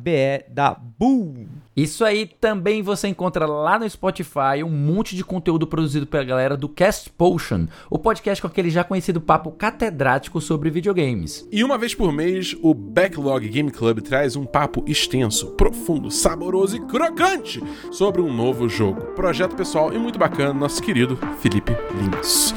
da Bull. Isso aí também você encontra lá no Spotify um monte de conteúdo produzido pela galera do Cast Potion, o podcast com aquele já conhecido papo catedrático sobre videogames. E uma vez por mês, o Backlog Game Club traz um papo extenso, profundo, saboroso e crocante sobre um novo jogo. Projeto pessoal e muito bacana, nosso querido Felipe Lins.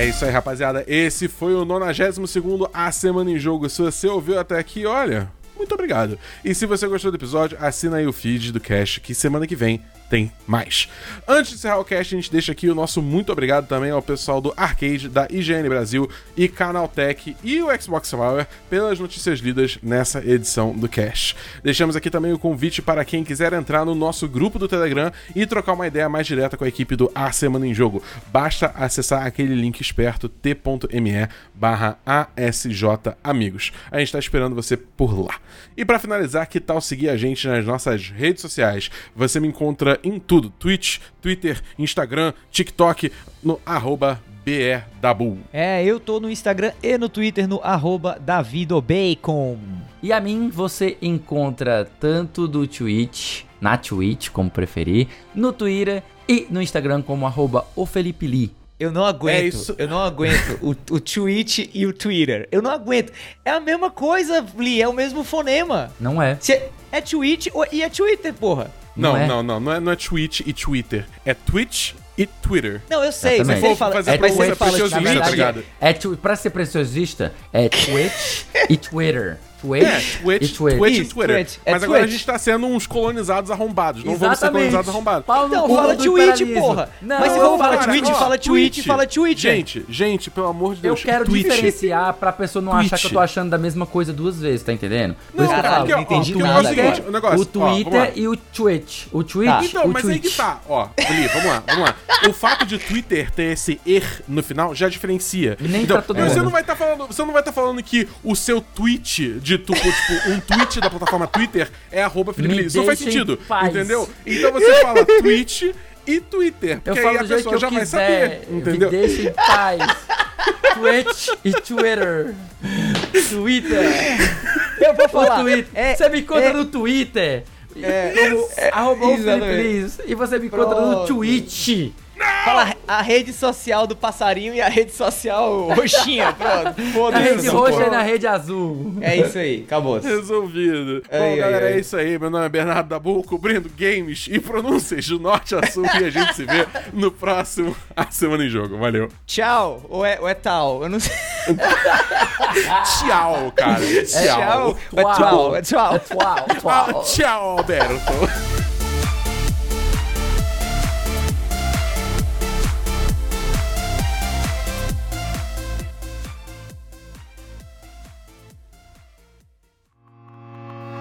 É isso aí, rapaziada. Esse foi o 92 A Semana em Jogo. Se você ouviu até aqui, olha, muito obrigado. E se você gostou do episódio, assina aí o feed do Cash, que semana que vem tem mais. Antes de encerrar o cast, a gente deixa aqui o nosso muito obrigado também ao pessoal do Arcade, da IGN Brasil e Canaltech e o Xbox Hour pelas notícias lidas nessa edição do cast. Deixamos aqui também o convite para quem quiser entrar no nosso grupo do Telegram e trocar uma ideia mais direta com a equipe do A Semana em Jogo. Basta acessar aquele link esperto t.me barra ASJ Amigos. A gente está esperando você por lá. E para finalizar, que tal seguir a gente nas nossas redes sociais? Você me encontra em tudo: Twitch, Twitter, Instagram, TikTok, no arroba BRDabu. É, eu tô no Instagram e no Twitter no arroba davidobacon. E a mim você encontra tanto do Twitch, na Twitch, como preferir, no Twitter e no Instagram como arroba o Felipe Lee. Eu não aguento, É isso. eu não aguento o, o Twitch e o Twitter. Eu não aguento. É a mesma coisa, Lee, é o mesmo fonema. Não é? Se é, é Twitch ou- e é Twitter, porra. Não, Não é? não, não, não é, não é Twitch e Twitter. É Twitch e Twitter. Não, eu sei, Exatamente. mas ele fala, Fazer É mas ele fala preciosista, tá ligado? é, tw- pra ser preciosista, é Twitch (laughs) e Twitter. Twitch, É, Twitch, e Twitter. Twitch e Twitter. Twitch. É Mas agora a Twitch. gente tá sendo uns colonizados arrombados. Não vamos ser Exatamente. colonizados arrombados. Pau no Então, fala do Twitch, porra. Não, Mas se for falar Cara, Twitch, ó, fala Twitch, fala Twitter. Gente, gente, pelo amor de Eu Deus. quero Twitch. diferenciar pra pessoa não achar que eu Twitch. tô achando da mesma coisa duas vezes, tá entendendo? Por Não, isso que eu falo, ó, não entendi ó, porque nada é o seguinte, agora. o negócio, o ó, vamos. Twitter e o Twitch. O Twitch. Tá. Então, o mas aí Twitch. que tá, ó, Eli, vamos lá, vamos lá. O fato de Twitter ter esse er no final já diferencia. E nem então, pra todo você mundo. não vai estar falando, você não vai estar falando que o seu tweet de tu, tipo, um tweet da plataforma Twitter é arroba Felipe. Isso não faz sentido, entendeu? Então você fala tweet e Twitter, Eu porque falo aí a pessoa que já eu vai quiser. saber, entendeu? Me deixa em paz. Twitch e Twitter. Twitter. Eu vou falar. Twitter. É, você me encontra é- no Twitter. É, Como arroba o Felipe. Liz. E você me encontra no Pronto. Twitch. Fala a rede social do passarinho e a rede social roxinha, (laughs) pronto. Na Foda-se. rede roxa e na rede azul. É isso aí, acabou. Resolvido. Ai, Bom, ai, galera, ai. é isso aí. Meu nome é Bernardo Dabu, cobrindo games e pronúncias do norte a sul. e a gente se vê no próximo A Semana em Jogo. Valeu. Tchau, ou é, ou é tal? Eu não sei. (laughs) Tchau, cara. Tchau. É tchau, é tchau. É tchau, Ah, tchau. tchau, Alberto.